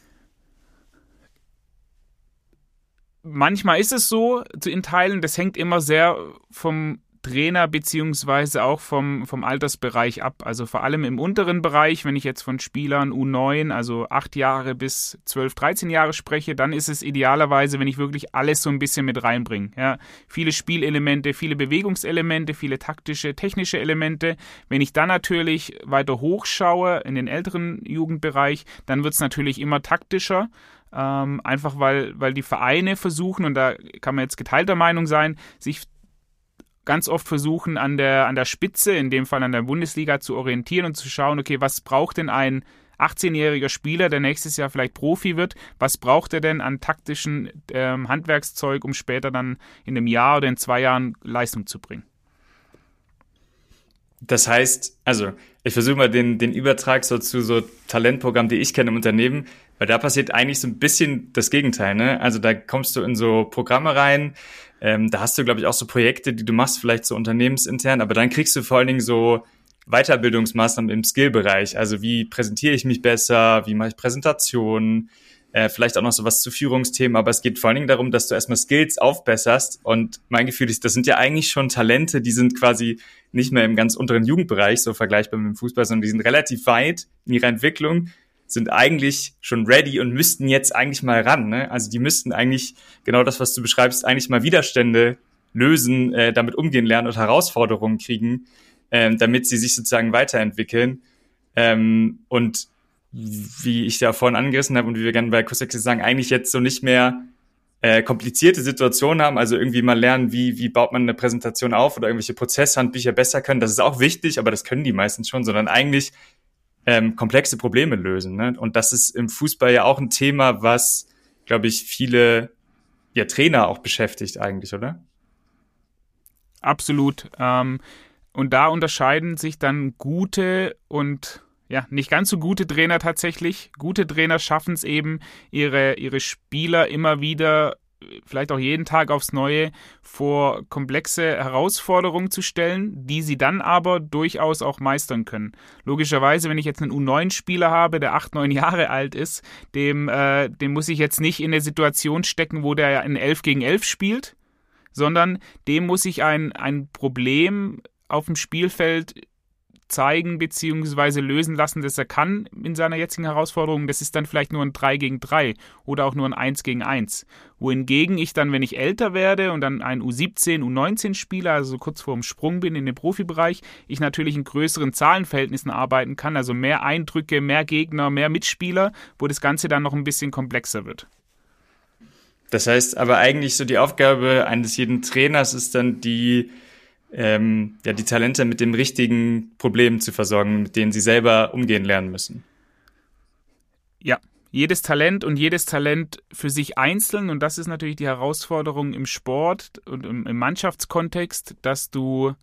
Manchmal ist es so in Teilen, das hängt immer sehr vom Trainer beziehungsweise auch vom, vom Altersbereich ab. Also vor allem im unteren Bereich, wenn ich jetzt von Spielern U9, also 8 Jahre bis 12, 13 Jahre spreche, dann ist es idealerweise, wenn ich wirklich alles so ein bisschen mit reinbringe. Ja, viele Spielelemente, viele Bewegungselemente, viele taktische, technische Elemente. Wenn ich dann natürlich weiter hochschaue in den älteren Jugendbereich, dann wird es natürlich immer taktischer. Ähm, einfach weil, weil die Vereine versuchen, und da kann man jetzt geteilter Meinung sein, sich ganz oft versuchen, an der, an der Spitze, in dem Fall an der Bundesliga, zu orientieren und zu schauen, okay, was braucht denn ein 18-jähriger Spieler, der nächstes Jahr vielleicht Profi wird, was braucht er denn an taktischen ähm, Handwerkszeug, um später dann in einem Jahr oder in zwei Jahren Leistung zu bringen? Das heißt, also ich versuche mal den, den Übertrag so zu so Talentprogrammen, die ich kenne im Unternehmen, weil da passiert eigentlich so ein bisschen das Gegenteil. Ne? Also da kommst du in so Programme rein, ähm, da hast du, glaube ich, auch so Projekte, die du machst, vielleicht so unternehmensintern, aber dann kriegst du vor allen Dingen so Weiterbildungsmaßnahmen im Skillbereich. Also wie präsentiere ich mich besser, wie mache ich Präsentationen, äh, vielleicht auch noch so was zu Führungsthemen, aber es geht vor allen Dingen darum, dass du erstmal Skills aufbesserst und mein Gefühl ist, das sind ja eigentlich schon Talente, die sind quasi nicht mehr im ganz unteren Jugendbereich, so vergleichbar mit dem Fußball, sondern die sind relativ weit in ihrer Entwicklung sind eigentlich schon ready und müssten jetzt eigentlich mal ran. Ne? Also die müssten eigentlich genau das, was du beschreibst, eigentlich mal Widerstände lösen, äh, damit umgehen lernen und Herausforderungen kriegen, ähm, damit sie sich sozusagen weiterentwickeln. Ähm, und wie ich da vorhin angerissen habe und wie wir gerne bei Kusexe sagen, eigentlich jetzt so nicht mehr äh, komplizierte Situationen haben, also irgendwie mal lernen, wie, wie baut man eine Präsentation auf oder irgendwelche Prozesshandbücher besser können. Das ist auch wichtig, aber das können die meistens schon, sondern eigentlich ähm, komplexe Probleme lösen. Ne? Und das ist im Fußball ja auch ein Thema, was, glaube ich, viele ja, Trainer auch beschäftigt eigentlich, oder? Absolut. Ähm, und da unterscheiden sich dann gute und ja, nicht ganz so gute Trainer tatsächlich. Gute Trainer schaffen es eben, ihre, ihre Spieler immer wieder vielleicht auch jeden Tag aufs Neue vor komplexe Herausforderungen zu stellen, die sie dann aber durchaus auch meistern können. Logischerweise, wenn ich jetzt einen U9-Spieler habe, der acht, neun Jahre alt ist, dem, äh, dem muss ich jetzt nicht in eine Situation stecken, wo der in 11 gegen 11 spielt, sondern dem muss ich ein, ein Problem auf dem Spielfeld zeigen bzw. lösen lassen, dass er kann in seiner jetzigen Herausforderung. Das ist dann vielleicht nur ein 3 gegen 3 oder auch nur ein 1 gegen 1. Wohingegen ich dann, wenn ich älter werde und dann ein U17, U19 Spieler, also kurz vor dem Sprung bin in den Profibereich, ich natürlich in größeren Zahlenverhältnissen arbeiten kann, also mehr Eindrücke, mehr Gegner, mehr Mitspieler, wo das Ganze dann noch ein bisschen komplexer wird. Das heißt aber eigentlich so die Aufgabe eines jeden Trainers ist dann die, ähm, ja, die Talente mit dem richtigen Problem zu versorgen, mit denen sie selber umgehen lernen müssen. Ja, jedes Talent und jedes Talent für sich einzeln und das ist natürlich die Herausforderung im Sport und im, im Mannschaftskontext, dass du,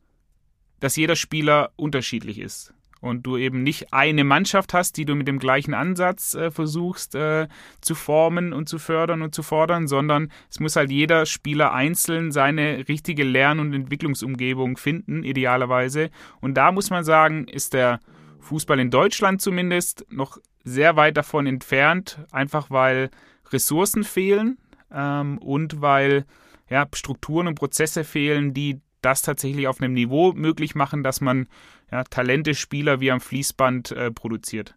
dass jeder Spieler unterschiedlich ist und du eben nicht eine Mannschaft hast, die du mit dem gleichen Ansatz äh, versuchst äh, zu formen und zu fördern und zu fordern, sondern es muss halt jeder Spieler einzeln seine richtige Lern- und Entwicklungsumgebung finden, idealerweise. Und da muss man sagen, ist der Fußball in Deutschland zumindest noch sehr weit davon entfernt, einfach weil Ressourcen fehlen ähm, und weil ja, Strukturen und Prozesse fehlen, die das tatsächlich auf einem Niveau möglich machen, dass man ja, Talente, Spieler wie am Fließband äh, produziert?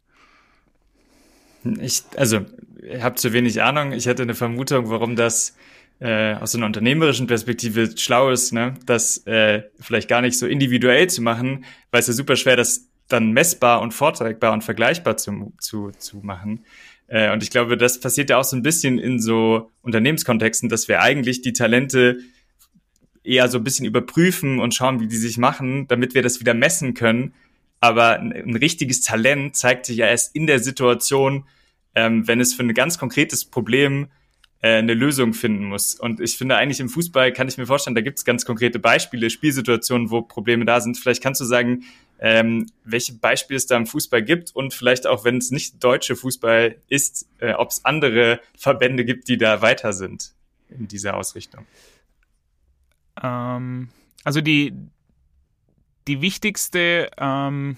Ich, also, ich habe zu wenig Ahnung. Ich hätte eine Vermutung, warum das äh, aus einer unternehmerischen Perspektive schlau ist, ne? das äh, vielleicht gar nicht so individuell zu machen, weil es ja super schwer, das dann messbar und vortragbar und vergleichbar zu, zu, zu machen. Äh, und ich glaube, das passiert ja auch so ein bisschen in so Unternehmenskontexten, dass wir eigentlich die Talente eher so ein bisschen überprüfen und schauen, wie die sich machen, damit wir das wieder messen können. Aber ein, richtiges Talent zeigt sich ja erst in der Situation, ähm, wenn es für ein ganz konkretes Problem äh, eine Lösung finden muss. Und ich finde eigentlich im Fußball kann ich mir vorstellen, da gibt es ganz konkrete Beispiele, Spielsituationen, wo Probleme da sind. Vielleicht kannst du sagen, ähm, welche Beispiele es da im Fußball gibt und vielleicht auch, wenn es nicht deutsche Fußball ist, äh, ob es andere Verbände gibt, die da weiter sind in dieser Ausrichtung. Ähm, also die, die wichtigste ähm,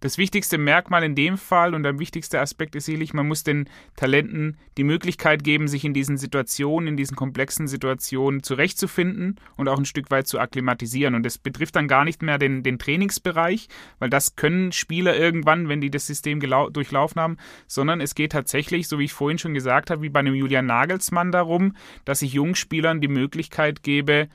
das wichtigste Merkmal in dem Fall und der wichtigste Aspekt ist sicherlich, man muss den Talenten die Möglichkeit geben, sich in diesen Situationen, in diesen komplexen Situationen zurechtzufinden und auch ein Stück weit zu akklimatisieren. Und das betrifft dann gar nicht mehr den, den Trainingsbereich, weil das können Spieler irgendwann, wenn die das System durchlaufen haben, sondern es geht tatsächlich, so wie ich vorhin schon gesagt habe, wie bei einem Julian Nagelsmann darum, dass ich jungen Spielern die Möglichkeit gebe,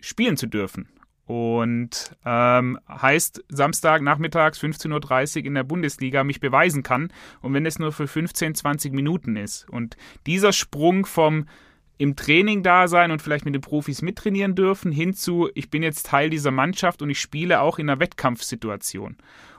spielen zu dürfen. Und ähm, heißt Samstag nachmittags 15.30 Uhr in der Bundesliga mich beweisen kann. Und wenn es nur für 15, 20 Minuten ist. Und dieser Sprung vom im Training da sein und vielleicht mit den Profis mittrainieren dürfen, hinzu, ich bin jetzt Teil dieser Mannschaft und ich spiele auch in einer Wettkampfsituation.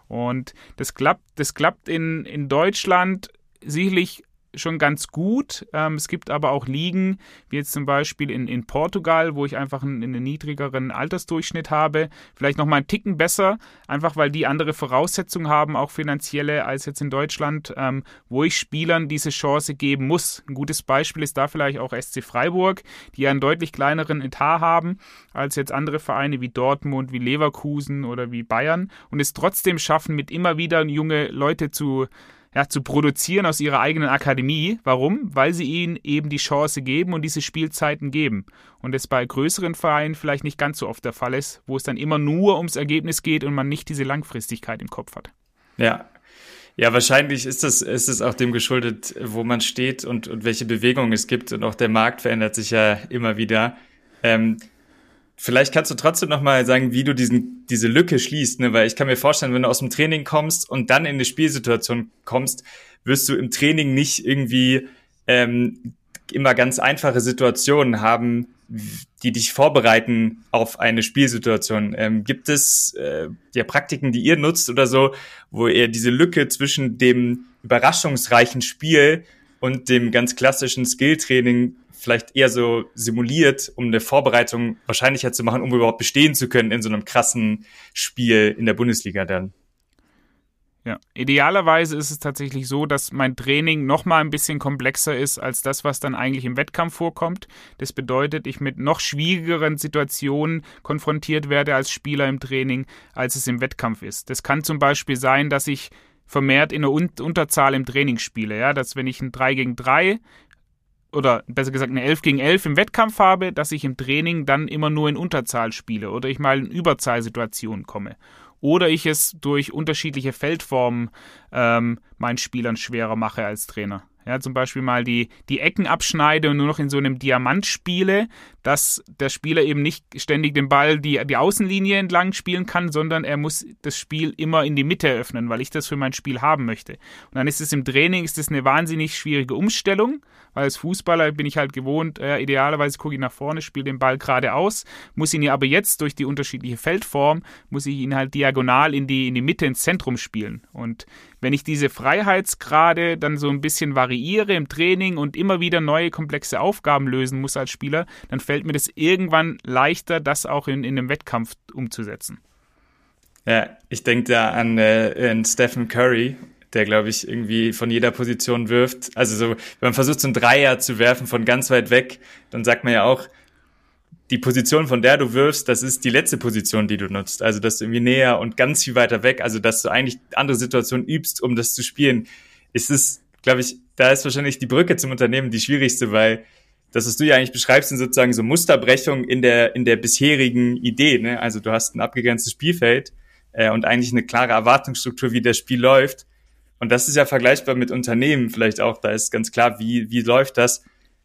Und das klappt, das klappt in, in Deutschland sicherlich schon ganz gut. Ähm, es gibt aber auch Ligen, wie jetzt zum Beispiel in, in Portugal, wo ich einfach einen, einen niedrigeren Altersdurchschnitt habe. Vielleicht noch mal einen Ticken besser, einfach weil die andere Voraussetzungen haben, auch finanzielle, als jetzt in Deutschland, ähm, wo ich Spielern diese Chance geben muss. Ein gutes Beispiel ist da vielleicht auch SC Freiburg, die ja einen deutlich kleineren Etat haben als jetzt andere Vereine wie Dortmund, wie Leverkusen oder wie Bayern und es trotzdem schaffen, mit immer wieder junge Leute zu ja, zu produzieren aus ihrer eigenen Akademie. Warum? Weil sie ihnen eben die Chance geben und diese Spielzeiten geben. Und das bei größeren Vereinen vielleicht nicht ganz so oft der Fall ist, wo es dann immer nur ums Ergebnis geht und man nicht diese Langfristigkeit im Kopf hat. Ja. Ja, wahrscheinlich ist es, ist es auch dem geschuldet, wo man steht und, und welche Bewegungen es gibt. Und auch der Markt verändert sich ja immer wieder. Ähm, Vielleicht kannst du trotzdem noch mal sagen, wie du diesen, diese Lücke schließt, ne? weil ich kann mir vorstellen, wenn du aus dem Training kommst und dann in eine Spielsituation kommst, wirst du im Training nicht irgendwie ähm, immer ganz einfache Situationen haben, die dich vorbereiten auf eine Spielsituation. Ähm, gibt es äh, ja Praktiken, die ihr nutzt oder so, wo ihr diese Lücke zwischen dem überraschungsreichen Spiel und dem ganz klassischen Skilltraining vielleicht eher so simuliert, um eine Vorbereitung wahrscheinlicher zu machen, um überhaupt bestehen zu können in so einem krassen Spiel in der Bundesliga dann. Ja, idealerweise ist es tatsächlich so, dass mein Training noch mal ein bisschen komplexer ist als das, was dann eigentlich im Wettkampf vorkommt. Das bedeutet, ich mit noch schwierigeren Situationen konfrontiert werde als Spieler im Training, als es im Wettkampf ist. Das kann zum Beispiel sein, dass ich vermehrt in einer Unterzahl im Training spiele. Ja, dass wenn ich ein 3 gegen 3 oder besser gesagt eine 11 gegen 11 im Wettkampf habe, dass ich im Training dann immer nur in Unterzahl spiele oder ich mal in Überzahlsituationen komme. Oder ich es durch unterschiedliche Feldformen ähm, meinen Spielern schwerer mache als Trainer. Ja, zum Beispiel mal die, die Ecken abschneide und nur noch in so einem Diamant spiele, dass der Spieler eben nicht ständig den Ball die, die Außenlinie entlang spielen kann, sondern er muss das Spiel immer in die Mitte eröffnen, weil ich das für mein Spiel haben möchte. Und dann ist es im Training ist es eine wahnsinnig schwierige Umstellung, weil als Fußballer bin ich halt gewohnt, äh, idealerweise gucke ich nach vorne, spiele den Ball geradeaus, muss ihn ja aber jetzt durch die unterschiedliche Feldform, muss ich ihn halt diagonal in die, in die Mitte ins Zentrum spielen. Und wenn ich diese Freiheitsgrade dann so ein bisschen variiere im Training und immer wieder neue komplexe Aufgaben lösen muss als Spieler, dann fällt mir das irgendwann leichter, das auch in, in einem Wettkampf umzusetzen. Ja, ich denke da an, äh, an Stephen Curry, der, glaube ich, irgendwie von jeder Position wirft. Also so, wenn man versucht, so ein Dreier zu werfen von ganz weit weg, dann sagt man ja auch, die Position, von der du wirfst, das ist die letzte Position, die du nutzt. Also, dass du irgendwie näher und ganz viel weiter weg, also, dass du eigentlich andere Situationen übst, um das zu spielen. Ist es, glaube ich, da ist wahrscheinlich die Brücke zum Unternehmen die schwierigste, weil das, was du ja eigentlich beschreibst, sind sozusagen so Musterbrechungen in der, in der bisherigen Idee. Ne? Also, du hast ein abgegrenztes Spielfeld äh, und eigentlich eine klare Erwartungsstruktur, wie das Spiel läuft. Und das ist ja vergleichbar mit Unternehmen vielleicht auch. Da ist ganz klar, wie, wie läuft das.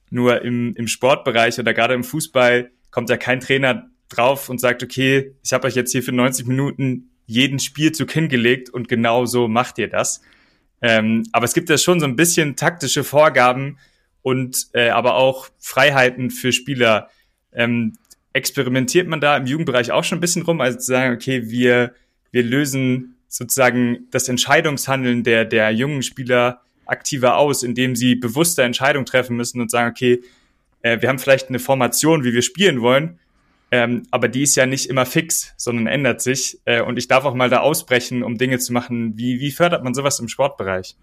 Nur im, im Sportbereich oder gerade im Fußball kommt ja kein Trainer drauf und sagt, okay, ich habe euch jetzt hier für 90 Minuten jeden Spielzug hingelegt und genau so macht ihr das. Ähm, aber es gibt ja schon so ein bisschen taktische Vorgaben und äh, aber auch Freiheiten für Spieler. Ähm, experimentiert man da im Jugendbereich auch schon ein bisschen rum, also zu sagen, okay, wir, wir lösen sozusagen das Entscheidungshandeln der, der jungen Spieler aktiver aus, indem sie bewusste Entscheidungen treffen müssen und sagen, okay, äh, wir haben vielleicht eine Formation, wie wir spielen wollen, ähm, aber die ist ja nicht immer fix, sondern ändert sich. Äh, und ich darf auch mal da ausbrechen, um Dinge zu machen. Wie, wie fördert man sowas im Sportbereich?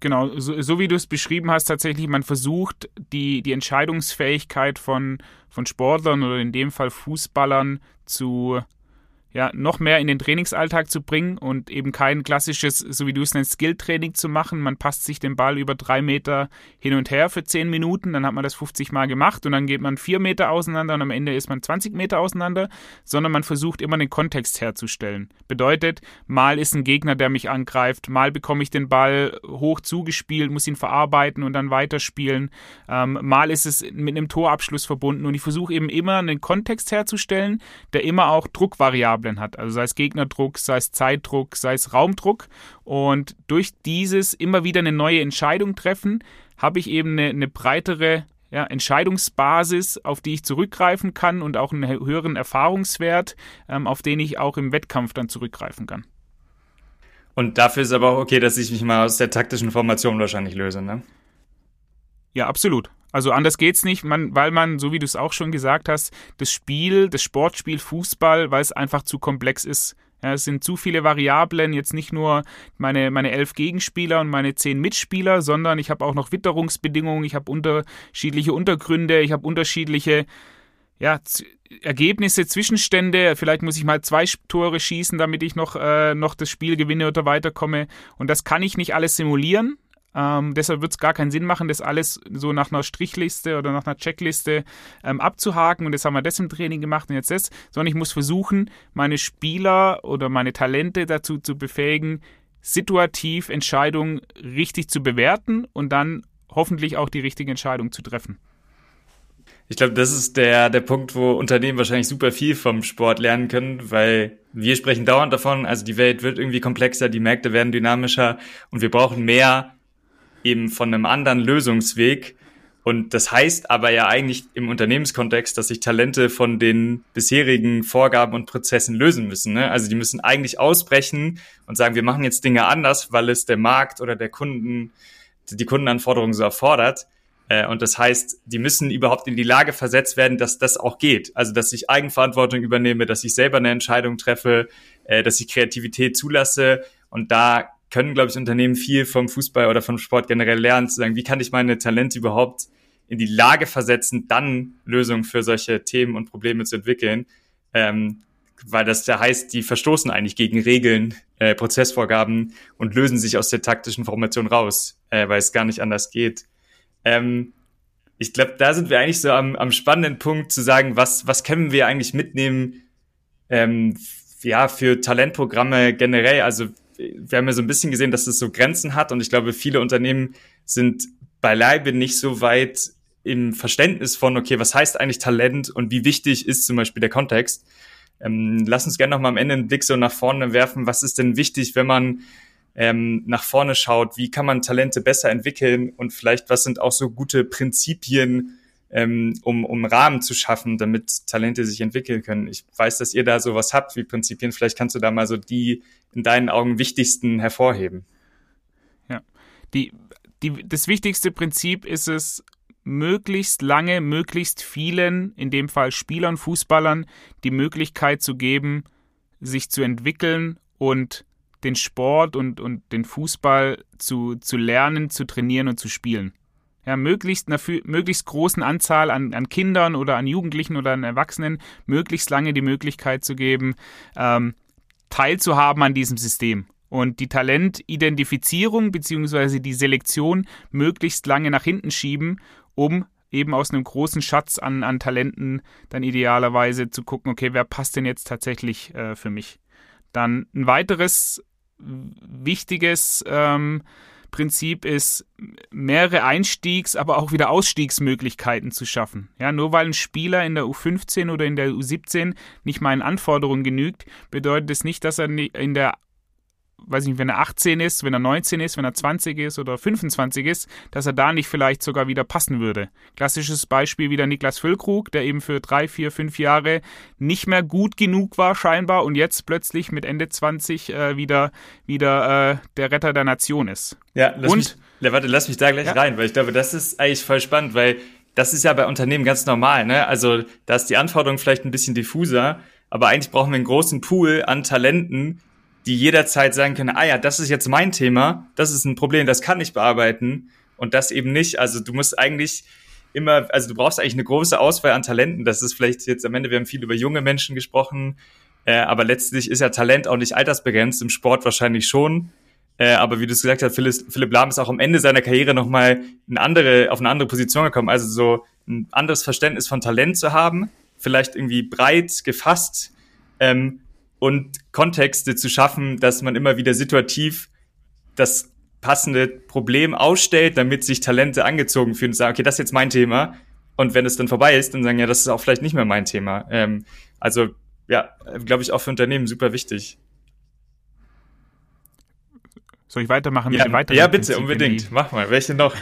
Genau, so, so wie du es beschrieben hast, tatsächlich, man versucht, die, die Entscheidungsfähigkeit von, von Sportlern oder in dem Fall Fußballern zu, ja, noch mehr in den Trainingsalltag zu bringen und eben kein klassisches, so wie du es nennst, Skill-Training zu machen. Man passt sich den Ball über drei Meter hin und her für zehn Minuten, dann hat man das 50 Mal gemacht und dann geht man vier Meter auseinander und am Ende ist man 20 Meter auseinander, sondern man versucht immer den Kontext herzustellen. Bedeutet, mal ist ein Gegner, der mich angreift, mal bekomme ich den Ball hoch zugespielt, muss ihn verarbeiten und dann weiterspielen, ähm, mal ist es mit einem Torabschluss verbunden und ich versuche eben immer einen Kontext herzustellen, der immer auch Druckvariablen Variablen hat. Also sei es Gegnerdruck, sei es Zeitdruck, sei es Raumdruck. Und durch dieses immer wieder eine neue Entscheidung treffen, habe ich eben eine, eine breitere ja, Entscheidungsbasis, auf die ich zurückgreifen kann und auch einen höheren Erfahrungswert, ähm, auf den ich auch im Wettkampf dann zurückgreifen kann. Und dafür ist aber auch okay, dass ich mich mal aus der taktischen Formation wahrscheinlich löse, ne? Ja, absolut. Also anders geht's nicht, man, weil man, so wie du es auch schon gesagt hast, das Spiel, das Sportspiel Fußball, weil es einfach zu komplex ist. Ja, es sind zu viele Variablen, jetzt nicht nur meine, meine elf Gegenspieler und meine zehn Mitspieler, sondern ich habe auch noch Witterungsbedingungen, ich habe unterschiedliche Untergründe, ich habe unterschiedliche ja, Ergebnisse, Zwischenstände. Vielleicht muss ich mal zwei Tore schießen, damit ich noch, äh, noch das Spiel gewinne oder weiterkomme. Und das kann ich nicht alles simulieren. Ähm, deshalb wird es gar keinen Sinn machen, das alles so nach einer Strichliste oder nach einer Checkliste ähm, abzuhaken. Und das haben wir das im Training gemacht und jetzt das, sondern ich muss versuchen, meine Spieler oder meine Talente dazu zu befähigen, situativ Entscheidungen richtig zu bewerten und dann hoffentlich auch die richtige Entscheidung zu treffen. Ich glaube, das ist der, der Punkt, wo Unternehmen wahrscheinlich super viel vom Sport lernen können, weil wir sprechen dauernd davon, also die Welt wird irgendwie komplexer, die Märkte werden dynamischer und wir brauchen mehr eben von einem anderen Lösungsweg. Und das heißt aber ja eigentlich im Unternehmenskontext, dass sich Talente von den bisherigen Vorgaben und Prozessen lösen müssen. Ne? Also die müssen eigentlich ausbrechen und sagen, wir machen jetzt Dinge anders, weil es der Markt oder der Kunden, die Kundenanforderungen so erfordert. Äh, und das heißt, die müssen überhaupt in die Lage versetzt werden, dass das auch geht. Also, dass ich Eigenverantwortung übernehme, dass ich selber eine Entscheidung treffe, äh, dass ich Kreativität zulasse. Und da können, glaube ich, Unternehmen viel vom Fußball oder vom Sport generell lernen, zu sagen, wie kann ich meine Talente überhaupt in die Lage versetzen, dann Lösungen für solche Themen und Probleme zu entwickeln. Ähm, weil das ja heißt, die verstoßen eigentlich gegen Regeln, äh, Prozessvorgaben und lösen sich aus der taktischen Formation raus, äh, weil es gar nicht anders geht. Ähm, ich glaube, da sind wir eigentlich so am, am spannenden Punkt zu sagen, was, was können wir eigentlich mitnehmen, ähm, ja, für Talentprogramme generell. Also wir haben ja so ein bisschen gesehen, dass es so Grenzen hat und ich glaube, viele Unternehmen sind beileibe nicht so weit im Verständnis von, okay, was heißt eigentlich Talent und wie wichtig ist zum Beispiel der Kontext. Ähm, lass uns gerne noch mal am Ende einen Blick so nach vorne werfen. Was ist denn wichtig, wenn man ähm, nach vorne schaut? Wie kann man Talente besser entwickeln? Und vielleicht, was sind auch so gute Prinzipien, ähm, um, um Rahmen zu schaffen, damit Talente sich entwickeln können. Ich weiß, dass ihr da sowas habt wie Prinzipien. Vielleicht kannst du da mal so die in deinen Augen wichtigsten hervorheben. Ja, die, die, das wichtigste Prinzip ist es, möglichst lange, möglichst vielen, in dem Fall Spielern, Fußballern, die Möglichkeit zu geben, sich zu entwickeln und den Sport und, und den Fußball zu, zu lernen, zu trainieren und zu spielen ja, möglichst einer möglichst großen Anzahl an, an Kindern oder an Jugendlichen oder an Erwachsenen möglichst lange die Möglichkeit zu geben, ähm, teilzuhaben an diesem System und die Talentidentifizierung bzw. die Selektion möglichst lange nach hinten schieben, um eben aus einem großen Schatz an, an Talenten dann idealerweise zu gucken, okay, wer passt denn jetzt tatsächlich äh, für mich? Dann ein weiteres wichtiges ähm, Prinzip ist, mehrere Einstiegs-, aber auch wieder Ausstiegsmöglichkeiten zu schaffen. Ja, nur weil ein Spieler in der U15 oder in der U17 nicht meinen Anforderungen genügt, bedeutet es nicht, dass er in der weiß ich nicht, wenn er 18 ist, wenn er 19 ist, wenn er 20 ist oder 25 ist, dass er da nicht vielleicht sogar wieder passen würde. Klassisches Beispiel wieder Niklas Füllkrug, der eben für drei, vier, fünf Jahre nicht mehr gut genug war scheinbar und jetzt plötzlich mit Ende 20 äh, wieder, wieder äh, der Retter der Nation ist. Ja, lass und, mich, ja, warte, lass mich da gleich ja. rein, weil ich glaube, das ist eigentlich voll spannend, weil das ist ja bei Unternehmen ganz normal, ne? Also da ist die Anforderung vielleicht ein bisschen diffuser, aber eigentlich brauchen wir einen großen Pool an Talenten, die jederzeit sagen können, ah ja, das ist jetzt mein Thema, das ist ein Problem, das kann ich bearbeiten und das eben nicht. Also du musst eigentlich immer, also du brauchst eigentlich eine große Auswahl an Talenten. Das ist vielleicht jetzt am Ende, wir haben viel über junge Menschen gesprochen, Äh, aber letztlich ist ja Talent auch nicht altersbegrenzt, im Sport wahrscheinlich schon. Äh, aber wie du es gesagt hast, Philipp, Philipp Lahm ist auch am Ende seiner Karriere nochmal eine andere, auf eine andere Position gekommen. Also so ein anderes Verständnis von Talent zu haben, vielleicht irgendwie breit gefasst ähm, und Kontexte zu schaffen, dass man immer wieder situativ das passende Problem ausstellt, damit sich Talente angezogen fühlen und sagen, okay, das ist jetzt mein Thema. Und wenn es dann vorbei ist, dann sagen, ja, das ist auch vielleicht nicht mehr mein Thema. Ähm, also ja, glaube ich, auch für Unternehmen super wichtig. Soll ich weitermachen ja, mit den weiteren Ja, bitte, unbedingt. Mach mal. Welche noch?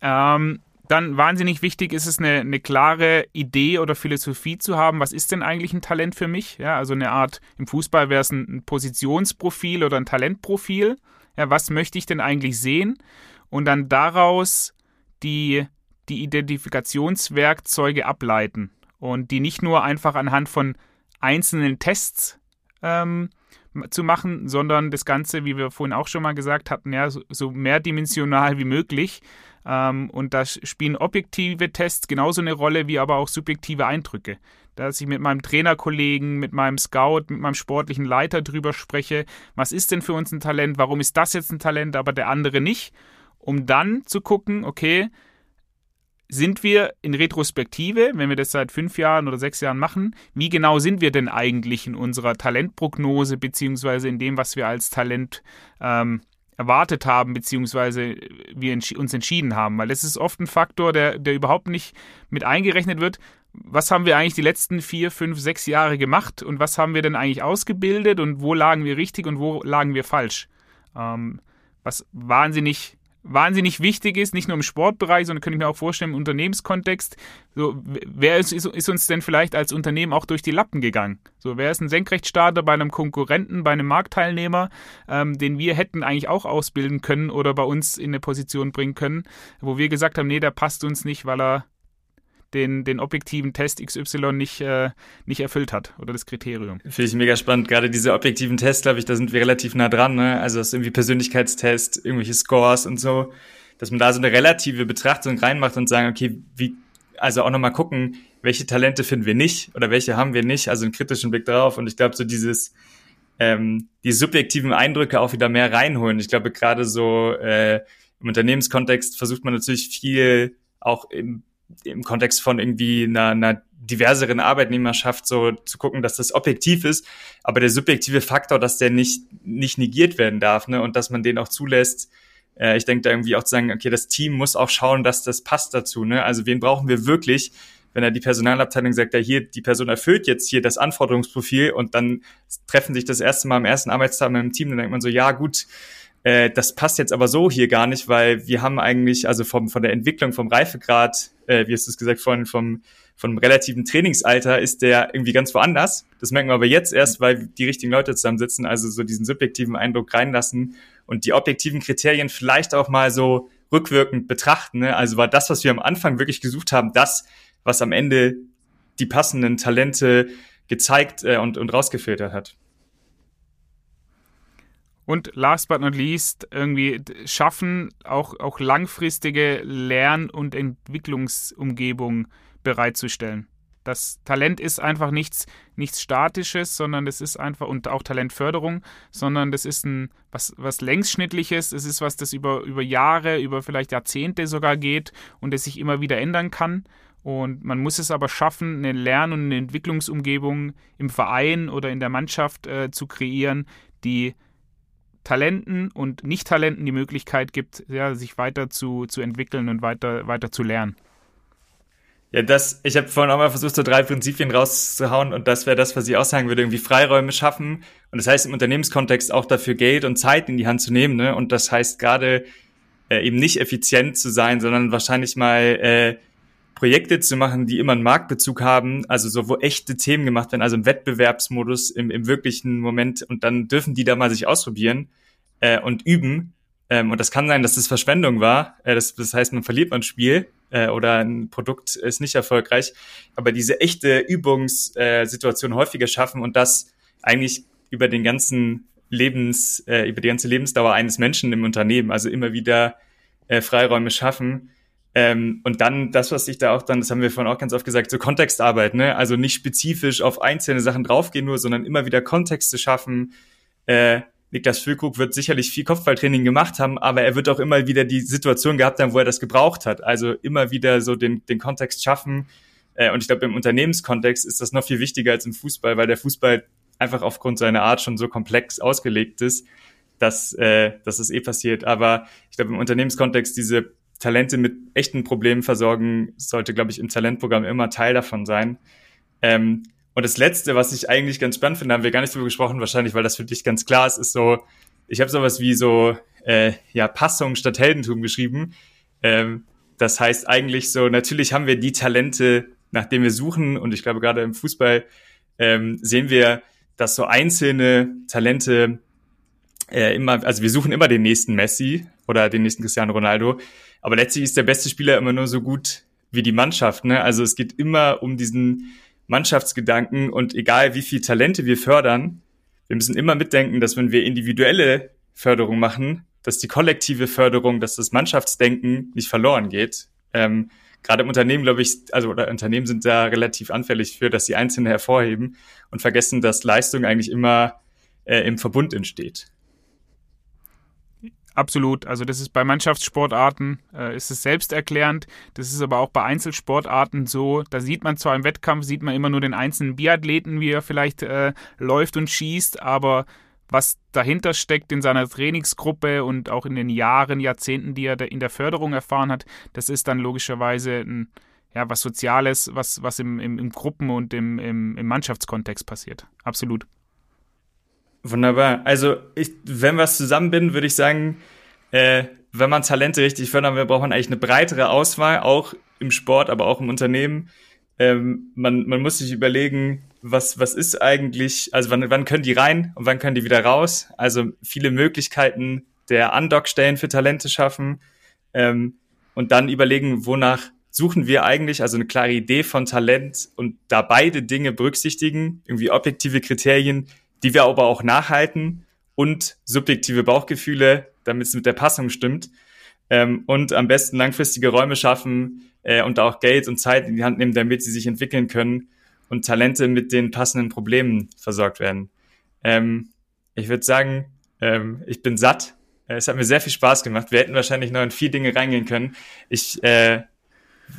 Ähm, dann wahnsinnig wichtig ist es, eine, eine klare Idee oder Philosophie zu haben. Was ist denn eigentlich ein Talent für mich? Ja, also eine Art, im Fußball wäre es ein, Positionsprofil oder ein Talentprofil. Ja, was möchte ich denn eigentlich sehen? Und dann daraus die, die Identifikationswerkzeuge ableiten und die nicht nur einfach anhand von einzelnen Tests ähm, zu machen, sondern das Ganze, wie wir vorhin auch schon mal gesagt hatten, ja, so, so mehrdimensional wie möglich. Ähm, und da spielen objektive Tests genauso eine Rolle wie aber auch subjektive Eindrücke. Dass ich mit meinem Trainerkollegen, mit meinem Scout, mit meinem sportlichen Leiter drüber spreche, was ist denn für uns ein Talent, warum ist das jetzt ein Talent, aber der andere nicht, um dann zu gucken, okay, sind wir in Retrospektive, wenn wir das seit fünf Jahren oder sechs Jahren machen, wie genau sind wir denn eigentlich in unserer Talentprognose beziehungsweise in dem, was wir als Talent ähm, erwartet haben, beziehungsweise wir uns entschieden haben? Weil das ist oft ein Faktor, der, der überhaupt nicht mit eingerechnet wird. Was haben wir eigentlich die letzten vier, fünf, sechs Jahre gemacht und was haben wir denn eigentlich ausgebildet und wo lagen wir richtig und wo lagen wir falsch? Ähm, was wahnsinnig wahnsinnig wichtig ist, nicht nur im Sportbereich, sondern könnte ich mir auch vorstellen im Unternehmenskontext. So, wer ist, ist, uns denn vielleicht als Unternehmen auch durch die Lappen gegangen? So, wer ist ein Senkrechtstarter bei einem Konkurrenten, bei einem Marktteilnehmer, ähm, den wir hätten eigentlich auch ausbilden können oder bei uns in eine Position bringen können, wo wir gesagt haben, nee, der passt uns nicht, weil er den, den objektiven Test XY nicht, äh, nicht erfüllt hat oder das Kriterium. Finde ich mega spannend. Gerade diese objektiven Tests, glaube ich, da sind wir relativ nah dran. Ne? Also das ist irgendwie Persönlichkeitstest, irgendwelche Scores und so, dass man da so eine relative Betrachtung reinmacht und sagen, okay, wie, also auch nochmal gucken, welche Talente finden wir nicht oder welche haben wir nicht, also einen kritischen Blick drauf. Und ich glaube, so dieses, ähm, die subjektiven Eindrücke auch wieder mehr reinholen. Ich glaube, gerade so äh, im Unternehmenskontext versucht man natürlich viel auch im im Kontext von irgendwie einer, einer diverseren Arbeitnehmerschaft so zu gucken, dass das objektiv ist, aber der subjektive Faktor, dass der nicht, nicht negiert werden darf, ne, und dass man den auch zulässt. Äh, ich denke da irgendwie auch zu sagen, okay, das Team muss auch schauen, dass das passt dazu, ne, also wen brauchen wir wirklich, wenn er die Personalabteilung sagt, ja, hier, die Person erfüllt jetzt hier das Anforderungsprofil und dann treffen sich das erste Mal am ersten Arbeitstag mit dem Team, dann denkt man so, ja, gut, äh, das passt jetzt aber so hier gar nicht, weil wir haben eigentlich, also vom, von der Entwicklung, vom Reifegrad, äh, wie hast du es gesagt vorhin, vom, vom relativen Trainingsalter ist der irgendwie ganz woanders. Das merken wir aber jetzt erst, weil die richtigen Leute zusammensitzen, also so diesen subjektiven Eindruck reinlassen und die objektiven Kriterien vielleicht auch mal so rückwirkend betrachten. Ne? Also war das, was wir am Anfang wirklich gesucht haben, das, was am Ende die passenden Talente gezeigt äh, und, und rausgefiltert hat. Und last but not least, irgendwie schaffen, auch, auch langfristige Lern- und Entwicklungsumgebung bereitzustellen. Das Talent ist einfach nichts, nichts Statisches, sondern es ist einfach, und auch Talentförderung, sondern das ist ein was, was längsschnittliches, es ist was, das über, über Jahre, über vielleicht Jahrzehnte sogar geht und es sich immer wieder ändern kann. Und man muss es aber schaffen, eine Lern- und eine Entwicklungsumgebung im Verein oder in der Mannschaft äh, zu kreieren, die Talenten und Nicht-Talenten die Möglichkeit gibt, ja, sich weiter zu, zu entwickeln und weiter, weiter zu lernen. Ja, das, ich habe vorhin auch mal versucht, so drei Prinzipien rauszuhauen und das wäre das, was ich auch sagen würde, irgendwie Freiräume schaffen. Und das heißt im Unternehmenskontext auch dafür Geld und Zeit in die Hand zu nehmen. Ne? Und das heißt gerade äh, eben nicht effizient zu sein, sondern wahrscheinlich mal äh, Projekte zu machen, die immer einen Marktbezug haben, also so, wo echte Themen gemacht werden, also im Wettbewerbsmodus, im, im wirklichen Moment und dann dürfen die da mal sich ausprobieren äh, und üben. Ähm, und das kann sein, dass das Verschwendung war. Äh, das, das heißt, man verliert ein Spiel äh, oder ein Produkt ist nicht erfolgreich. Aber diese echte Übungssituation äh, häufiger schaffen und das eigentlich über den ganzen Lebens, äh, über die ganze Lebensdauer eines Menschen im Unternehmen, also immer wieder äh, Freiräume schaffen Ähm, und dann das, was ich da auch dann, das haben wir vorhin auch ganz oft gesagt, so Kontextarbeit, ne? Also nicht spezifisch auf einzelne Sachen draufgehen nur, sondern immer wieder Kontexte schaffen. Äh, Niklas Füllkrug wird sicherlich viel Kopfballtraining gemacht haben, aber er wird auch immer wieder die Situation gehabt haben, wo er das gebraucht hat. Also immer wieder so den, den Kontext schaffen. Äh, und ich glaube, im Unternehmenskontext ist das noch viel wichtiger als im Fußball, weil der Fußball einfach aufgrund seiner Art schon so komplex ausgelegt ist, dass, äh, dass es eh passiert. Aber ich glaube, im Unternehmenskontext diese Talente mit echten Problemen versorgen, sollte, glaube ich, im Talentprogramm immer Teil davon sein. Ähm, und das Letzte, was ich eigentlich ganz spannend finde, haben wir gar nicht drüber gesprochen, wahrscheinlich, weil das für dich ganz klar ist, ist so, ich habe sowas wie so, äh, ja, Passung statt Heldentum geschrieben. Ähm, das heißt eigentlich so, natürlich haben wir die Talente, nach denen wir suchen. Und ich glaube, gerade im Fußball ähm, sehen wir, dass so einzelne Talente äh, immer, also wir suchen immer den nächsten Messi oder den nächsten Cristiano Ronaldo. Aber letztlich ist der beste Spieler immer nur so gut wie die Mannschaft. Ne? Also es geht immer um diesen Mannschaftsgedanken und egal wie viel Talente wir fördern, wir müssen immer mitdenken, dass wenn wir individuelle Förderung machen, dass die kollektive Förderung, dass das Mannschaftsdenken nicht verloren geht. Ähm, Gerade im Unternehmen, glaube ich, also oder Unternehmen sind da relativ anfällig für, dass sie Einzelne hervorheben und vergessen, dass Leistung eigentlich immer äh, im Verbund entsteht. Absolut. Also das ist bei Mannschaftssportarten äh, ist es selbsterklärend. Das ist aber auch bei Einzelsportarten so. Da sieht man zwar im Wettkampf sieht man immer nur den einzelnen Biathleten, wie er vielleicht äh, läuft und schießt, aber was dahinter steckt in seiner Trainingsgruppe und auch in den Jahren, Jahrzehnten, die er in der Förderung erfahren hat, das ist dann logischerweise ein, ja, was Soziales, was, was im, im, im Gruppen- und im, im, im Mannschaftskontext passiert. Absolut. Wunderbar. Also ich, wenn wir es zusammenbinden, würde ich sagen, äh, wenn man Talente richtig fördern will, braucht man eigentlich eine breitere Auswahl, auch im Sport, aber auch im Unternehmen. Ähm, man, man muss sich überlegen, was, was ist eigentlich, also wann, wann können die rein und wann können die wieder raus? Also viele Möglichkeiten der Undock-Stellen für Talente schaffen ähm, und dann überlegen, wonach suchen wir eigentlich, also eine klare Idee von Talent und da beide Dinge berücksichtigen, irgendwie objektive Kriterien, die wir aber auch nachhalten und subjektive Bauchgefühle, damit es mit der Passung stimmt. Ähm, und am besten langfristige Räume schaffen äh, und auch Geld und Zeit in die Hand nehmen, damit sie sich entwickeln können und Talente mit den passenden Problemen versorgt werden. Ähm, ich würde sagen, ähm, ich bin satt. Äh, es hat mir sehr viel Spaß gemacht. Wir hätten wahrscheinlich noch in vier Dinge reingehen können. Ich äh,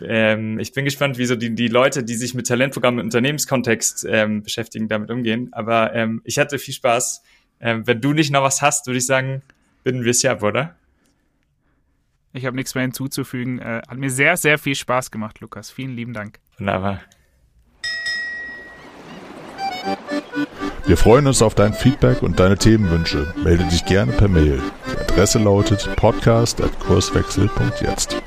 ähm, ich bin gespannt, wie so die, die Leute, die sich mit Talentprogrammen im Unternehmenskontext ähm, beschäftigen, damit umgehen. Aber ähm, ich hatte viel Spaß. Ähm, wenn du nicht noch was hast, würde ich sagen, binden wir es ja ab, oder? Ich habe nichts mehr hinzuzufügen. Äh, hat mir sehr, sehr viel Spaß gemacht, Lukas. Vielen lieben Dank. Wunderbar. Wir freuen uns auf dein Feedback und deine Themenwünsche. Melde dich gerne per Mail. Die Adresse lautet podcast.kurswechsel.jetzt.